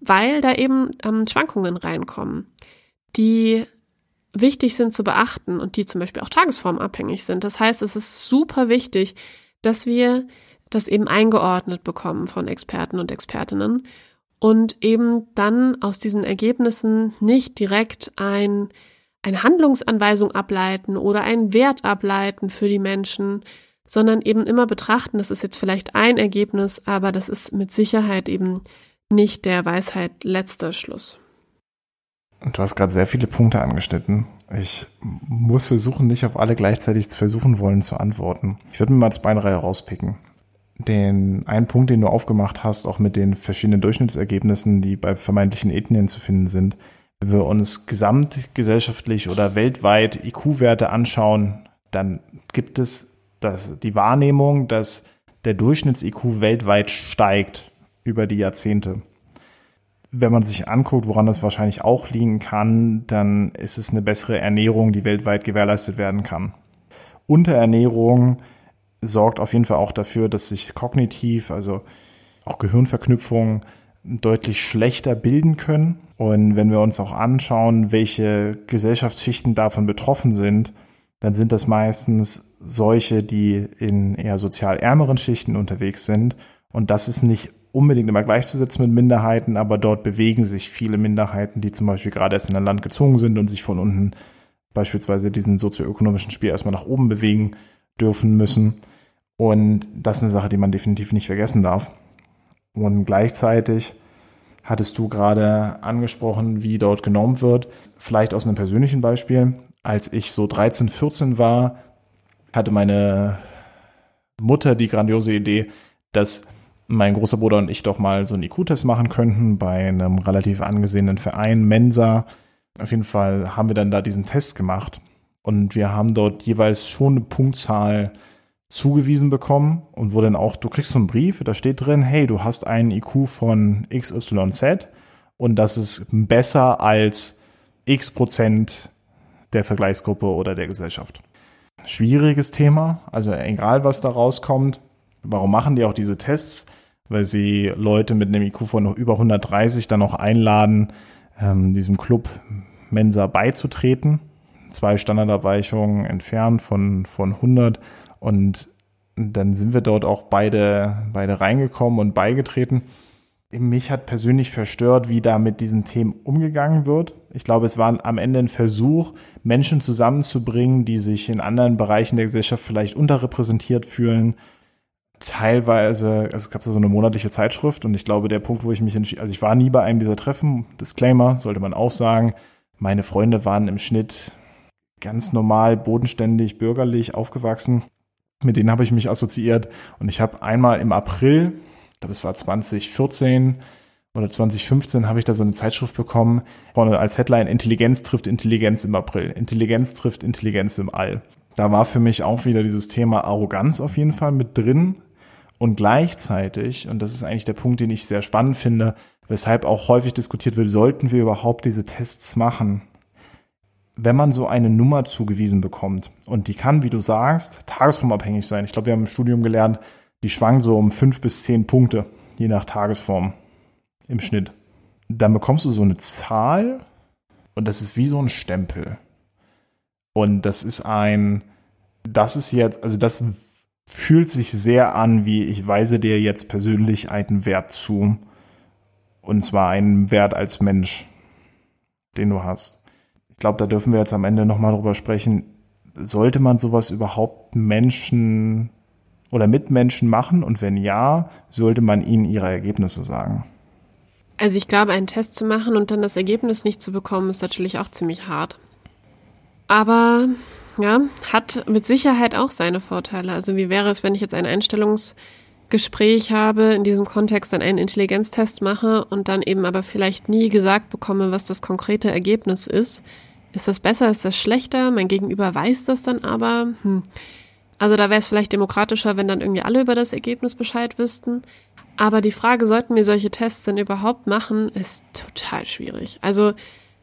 Weil da eben ähm, Schwankungen reinkommen, die wichtig sind zu beachten und die zum Beispiel auch tagesformabhängig sind. Das heißt, es ist super wichtig, dass wir das eben eingeordnet bekommen von Experten und Expertinnen und eben dann aus diesen Ergebnissen nicht direkt ein, eine Handlungsanweisung ableiten oder einen Wert ableiten für die Menschen, sondern eben immer betrachten, das ist jetzt vielleicht ein Ergebnis, aber das ist mit Sicherheit eben nicht der Weisheit letzter Schluss. Du hast gerade sehr viele Punkte angeschnitten. Ich muss versuchen, nicht auf alle gleichzeitig zu versuchen wollen zu antworten. Ich würde mir mal zwei Reihe rauspicken. Den einen Punkt, den du aufgemacht hast, auch mit den verschiedenen Durchschnittsergebnissen, die bei vermeintlichen Ethnien zu finden sind. Wenn wir uns gesamtgesellschaftlich oder weltweit IQ-Werte anschauen, dann gibt es das, die Wahrnehmung, dass der Durchschnitts-IQ weltweit steigt über die Jahrzehnte wenn man sich anguckt, woran das wahrscheinlich auch liegen kann, dann ist es eine bessere Ernährung, die weltweit gewährleistet werden kann. Unterernährung sorgt auf jeden Fall auch dafür, dass sich kognitiv, also auch Gehirnverknüpfungen deutlich schlechter bilden können. Und wenn wir uns auch anschauen, welche Gesellschaftsschichten davon betroffen sind, dann sind das meistens solche, die in eher sozial ärmeren Schichten unterwegs sind. Und das ist nicht unbedingt immer gleichzusetzen mit Minderheiten, aber dort bewegen sich viele Minderheiten, die zum Beispiel gerade erst in ein Land gezogen sind und sich von unten beispielsweise diesen sozioökonomischen Spiel erstmal nach oben bewegen dürfen müssen. Und das ist eine Sache, die man definitiv nicht vergessen darf. Und gleichzeitig hattest du gerade angesprochen, wie dort genormt wird. Vielleicht aus einem persönlichen Beispiel. Als ich so 13, 14 war, hatte meine Mutter die grandiose Idee, dass mein großer Bruder und ich doch mal so einen IQ-Test machen könnten bei einem relativ angesehenen Verein, Mensa. Auf jeden Fall haben wir dann da diesen Test gemacht und wir haben dort jeweils schon eine Punktzahl zugewiesen bekommen und wo dann auch, du kriegst so einen Brief, da steht drin, hey, du hast einen IQ von XYZ und das ist besser als x Prozent der Vergleichsgruppe oder der Gesellschaft. Schwieriges Thema, also egal was da rauskommt. Warum machen die auch diese Tests? Weil sie Leute mit einem IQ von über 130 dann auch einladen, ähm, diesem Club Mensa beizutreten. Zwei Standardabweichungen entfernt von, von 100 und dann sind wir dort auch beide, beide reingekommen und beigetreten. Mich hat persönlich verstört, wie da mit diesen Themen umgegangen wird. Ich glaube, es war am Ende ein Versuch, Menschen zusammenzubringen, die sich in anderen Bereichen der Gesellschaft vielleicht unterrepräsentiert fühlen. Teilweise, also es gab so eine monatliche Zeitschrift und ich glaube, der Punkt, wo ich mich entschieden, also ich war nie bei einem dieser Treffen, Disclaimer, sollte man auch sagen. Meine Freunde waren im Schnitt ganz normal, bodenständig, bürgerlich aufgewachsen mit denen habe ich mich assoziiert. Und ich habe einmal im April, ich glaube es war 2014 oder 2015, habe ich da so eine Zeitschrift bekommen, vorne als Headline Intelligenz trifft Intelligenz im April. Intelligenz trifft Intelligenz im All. Da war für mich auch wieder dieses Thema Arroganz auf jeden Fall mit drin. Und gleichzeitig, und das ist eigentlich der Punkt, den ich sehr spannend finde, weshalb auch häufig diskutiert wird, sollten wir überhaupt diese Tests machen? wenn man so eine Nummer zugewiesen bekommt und die kann, wie du sagst, tagesformabhängig sein. Ich glaube, wir haben im Studium gelernt, die schwanken so um fünf bis zehn Punkte, je nach Tagesform im Schnitt. Dann bekommst du so eine Zahl und das ist wie so ein Stempel. Und das ist ein, das ist jetzt, also das fühlt sich sehr an, wie ich weise dir jetzt persönlich einen Wert zu. Und zwar einen Wert als Mensch, den du hast ich glaube, da dürfen wir jetzt am Ende nochmal drüber sprechen. Sollte man sowas überhaupt Menschen oder Mitmenschen machen? Und wenn ja, sollte man ihnen ihre Ergebnisse sagen? Also ich glaube, einen Test zu machen und dann das Ergebnis nicht zu bekommen, ist natürlich auch ziemlich hart. Aber ja, hat mit Sicherheit auch seine Vorteile. Also wie wäre es, wenn ich jetzt ein Einstellungsgespräch habe, in diesem Kontext dann einen Intelligenztest mache und dann eben aber vielleicht nie gesagt bekomme, was das konkrete Ergebnis ist, ist das besser, ist das schlechter? Mein Gegenüber weiß das dann aber. Hm. Also da wäre es vielleicht demokratischer, wenn dann irgendwie alle über das Ergebnis Bescheid wüssten. Aber die Frage, sollten wir solche Tests denn überhaupt machen, ist total schwierig. Also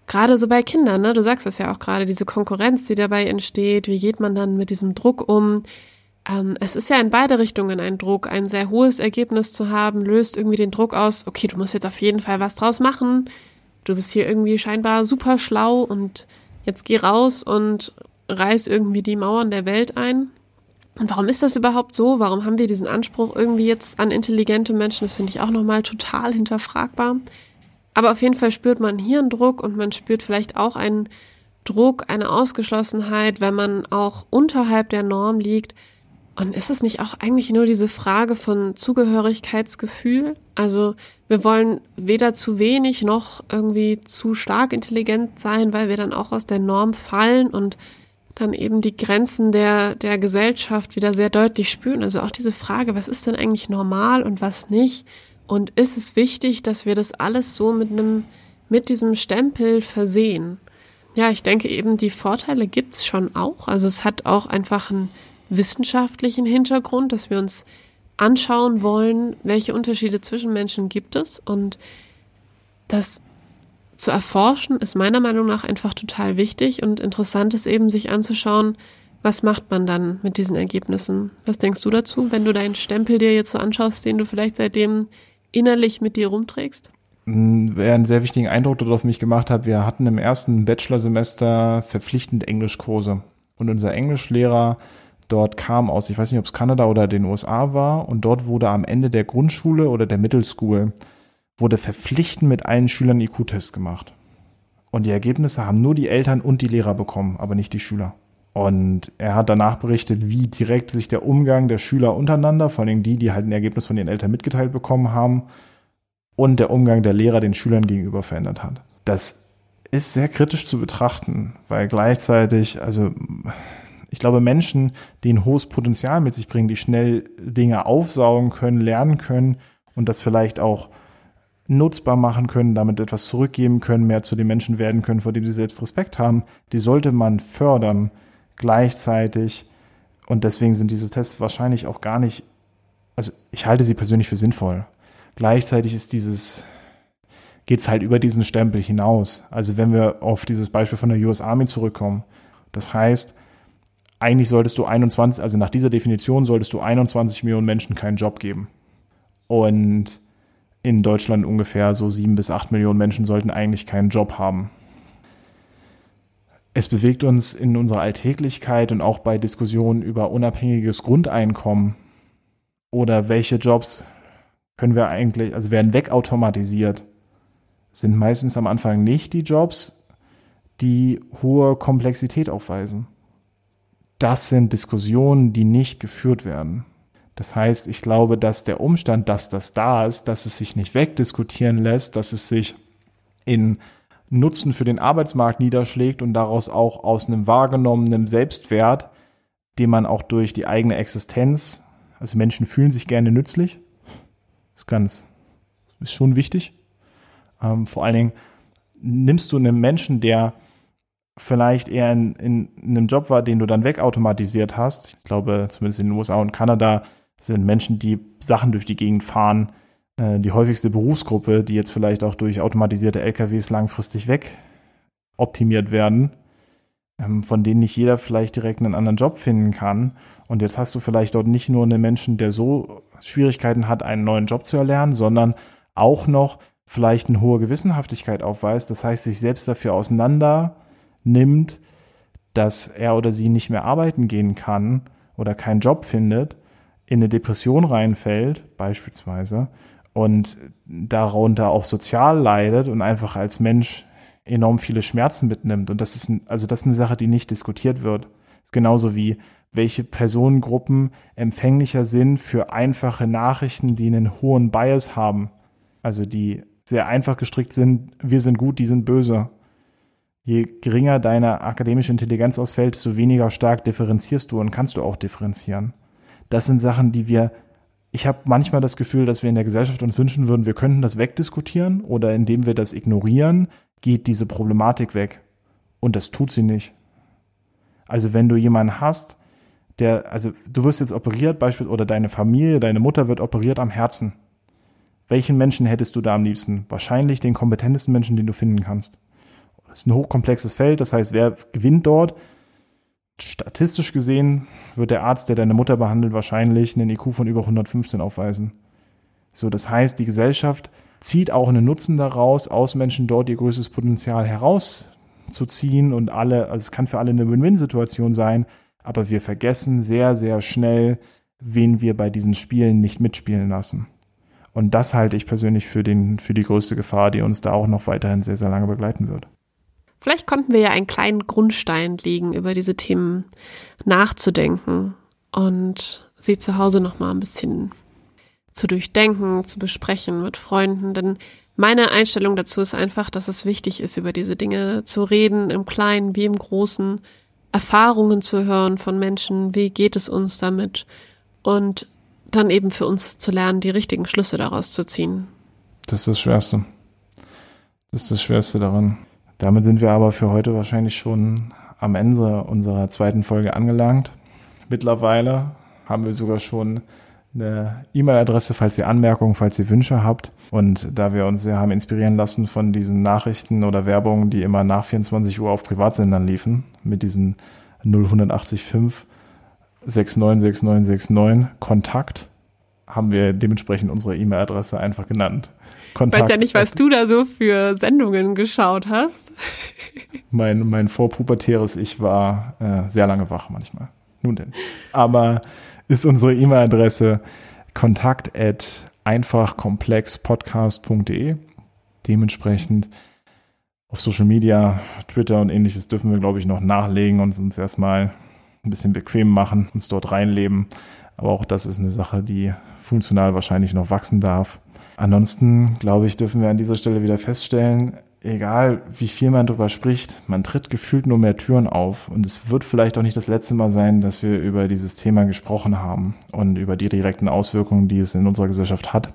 gerade so bei Kindern, ne? Du sagst es ja auch gerade, diese Konkurrenz, die dabei entsteht. Wie geht man dann mit diesem Druck um? Ähm, es ist ja in beide Richtungen ein Druck. Ein sehr hohes Ergebnis zu haben, löst irgendwie den Druck aus, okay, du musst jetzt auf jeden Fall was draus machen du bist hier irgendwie scheinbar super schlau und jetzt geh raus und reiß irgendwie die Mauern der Welt ein. Und warum ist das überhaupt so? Warum haben wir diesen Anspruch irgendwie jetzt an intelligente Menschen? Das finde ich auch nochmal total hinterfragbar. Aber auf jeden Fall spürt man hier einen Druck und man spürt vielleicht auch einen Druck, eine Ausgeschlossenheit, wenn man auch unterhalb der Norm liegt, und ist es nicht auch eigentlich nur diese Frage von Zugehörigkeitsgefühl? Also wir wollen weder zu wenig noch irgendwie zu stark intelligent sein, weil wir dann auch aus der Norm fallen und dann eben die Grenzen der, der Gesellschaft wieder sehr deutlich spüren. Also auch diese Frage, was ist denn eigentlich normal und was nicht? Und ist es wichtig, dass wir das alles so mit einem, mit diesem Stempel versehen? Ja, ich denke eben, die Vorteile gibt's schon auch. Also es hat auch einfach ein wissenschaftlichen Hintergrund, dass wir uns anschauen wollen, welche Unterschiede zwischen Menschen gibt es und das zu erforschen ist meiner Meinung nach einfach total wichtig und interessant ist eben sich anzuschauen, was macht man dann mit diesen Ergebnissen? Was denkst du dazu, wenn du deinen Stempel dir jetzt so anschaust, den du vielleicht seitdem innerlich mit dir rumträgst? wer einen sehr wichtigen Eindruck dort auf mich gemacht hat, wir hatten im ersten Bachelorsemester verpflichtend Englischkurse. Und unser Englischlehrer dort kam aus, ich weiß nicht, ob es Kanada oder den USA war, und dort wurde am Ende der Grundschule oder der Middle wurde verpflichtend mit allen Schülern IQ-Tests gemacht. Und die Ergebnisse haben nur die Eltern und die Lehrer bekommen, aber nicht die Schüler. Und er hat danach berichtet, wie direkt sich der Umgang der Schüler untereinander, vor allem die, die halt ein Ergebnis von ihren Eltern mitgeteilt bekommen haben, und der Umgang der Lehrer den Schülern gegenüber verändert hat. Das ist sehr kritisch zu betrachten, weil gleichzeitig, also ich glaube, Menschen, die ein hohes Potenzial mit sich bringen, die schnell Dinge aufsaugen können, lernen können und das vielleicht auch nutzbar machen können, damit etwas zurückgeben können, mehr zu den Menschen werden können, vor dem sie selbst Respekt haben, die sollte man fördern gleichzeitig. Und deswegen sind diese Tests wahrscheinlich auch gar nicht, also ich halte sie persönlich für sinnvoll. Gleichzeitig ist dieses, geht es halt über diesen Stempel hinaus. Also wenn wir auf dieses Beispiel von der US Army zurückkommen, das heißt, eigentlich solltest du 21, also nach dieser Definition solltest du 21 Millionen Menschen keinen Job geben. Und in Deutschland ungefähr so sieben bis acht Millionen Menschen sollten eigentlich keinen Job haben. Es bewegt uns in unserer Alltäglichkeit und auch bei Diskussionen über unabhängiges Grundeinkommen oder welche Jobs können wir eigentlich, also werden wegautomatisiert, sind meistens am Anfang nicht die Jobs, die hohe Komplexität aufweisen. Das sind Diskussionen, die nicht geführt werden. Das heißt, ich glaube, dass der Umstand, dass das da ist, dass es sich nicht wegdiskutieren lässt, dass es sich in Nutzen für den Arbeitsmarkt niederschlägt und daraus auch aus einem wahrgenommenen Selbstwert, den man auch durch die eigene Existenz, also Menschen fühlen sich gerne nützlich, ist ganz, ist schon wichtig. Ähm, vor allen Dingen nimmst du einen Menschen, der vielleicht eher in, in, in einem Job war, den du dann wegautomatisiert hast. Ich glaube, zumindest in den USA und Kanada sind Menschen, die Sachen durch die Gegend fahren, die häufigste Berufsgruppe, die jetzt vielleicht auch durch automatisierte LKWs langfristig weg optimiert werden, ähm, von denen nicht jeder vielleicht direkt einen anderen Job finden kann. Und jetzt hast du vielleicht dort nicht nur einen Menschen, der so Schwierigkeiten hat, einen neuen Job zu erlernen, sondern auch noch vielleicht eine hohe Gewissenhaftigkeit aufweist. Das heißt, sich selbst dafür auseinander nimmt, dass er oder sie nicht mehr arbeiten gehen kann oder keinen Job findet, in eine Depression reinfällt, beispielsweise, und darunter auch sozial leidet und einfach als Mensch enorm viele Schmerzen mitnimmt. Und das ist, ein, also das ist eine Sache, die nicht diskutiert wird. Das ist genauso wie welche Personengruppen empfänglicher sind für einfache Nachrichten, die einen hohen Bias haben. Also die sehr einfach gestrickt sind, wir sind gut, die sind böse. Je geringer deine akademische Intelligenz ausfällt, desto weniger stark differenzierst du und kannst du auch differenzieren. Das sind Sachen, die wir, ich habe manchmal das Gefühl, dass wir in der Gesellschaft uns wünschen würden, wir könnten das wegdiskutieren oder indem wir das ignorieren, geht diese Problematik weg. Und das tut sie nicht. Also wenn du jemanden hast, der, also du wirst jetzt operiert, beispielsweise, oder deine Familie, deine Mutter wird operiert am Herzen. Welchen Menschen hättest du da am liebsten? Wahrscheinlich den kompetentesten Menschen, den du finden kannst. Das ist ein hochkomplexes Feld, das heißt, wer gewinnt dort? Statistisch gesehen wird der Arzt, der deine Mutter behandelt, wahrscheinlich einen IQ von über 115 aufweisen. So, das heißt, die Gesellschaft zieht auch einen Nutzen daraus, aus Menschen dort ihr größtes Potenzial herauszuziehen und alle, also es kann für alle eine Win-Win-Situation sein, aber wir vergessen sehr, sehr schnell, wen wir bei diesen Spielen nicht mitspielen lassen. Und das halte ich persönlich für, den, für die größte Gefahr, die uns da auch noch weiterhin sehr, sehr lange begleiten wird. Vielleicht konnten wir ja einen kleinen Grundstein legen, über diese Themen nachzudenken und sie zu Hause noch mal ein bisschen zu durchdenken, zu besprechen mit Freunden, denn meine Einstellung dazu ist einfach, dass es wichtig ist, über diese Dinge zu reden, im Kleinen wie im Großen, Erfahrungen zu hören von Menschen, wie geht es uns damit und dann eben für uns zu lernen, die richtigen Schlüsse daraus zu ziehen. Das ist das Schwerste. Das ist das Schwerste daran. Damit sind wir aber für heute wahrscheinlich schon am Ende unserer zweiten Folge angelangt. Mittlerweile haben wir sogar schon eine E-Mail-Adresse, falls ihr Anmerkungen, falls ihr Wünsche habt. Und da wir uns sehr haben inspirieren lassen von diesen Nachrichten oder Werbungen, die immer nach 24 Uhr auf Privatsendern liefen, mit diesen 0185 696969 Kontakt haben wir dementsprechend unsere E-Mail-Adresse einfach genannt. Kontakt ich weiß ja nicht, was du da so für Sendungen geschaut hast. mein, mein vorpubertäres Ich war äh, sehr lange wach manchmal. Nun denn. Aber ist unsere E-Mail-Adresse kontakt einfachkomplexpodcast.de. Dementsprechend auf Social Media, Twitter und ähnliches dürfen wir, glaube ich, noch nachlegen und uns erstmal ein bisschen bequem machen, uns dort reinleben. Aber auch das ist eine Sache, die funktional wahrscheinlich noch wachsen darf. Ansonsten, glaube ich, dürfen wir an dieser Stelle wieder feststellen, egal wie viel man darüber spricht, man tritt gefühlt nur mehr Türen auf. Und es wird vielleicht auch nicht das letzte Mal sein, dass wir über dieses Thema gesprochen haben und über die direkten Auswirkungen, die es in unserer Gesellschaft hat.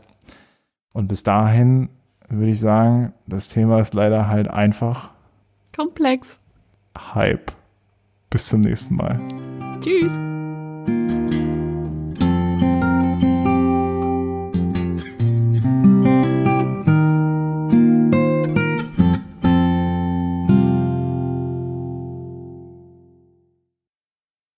Und bis dahin würde ich sagen, das Thema ist leider halt einfach komplex. Hype. Bis zum nächsten Mal. Tschüss.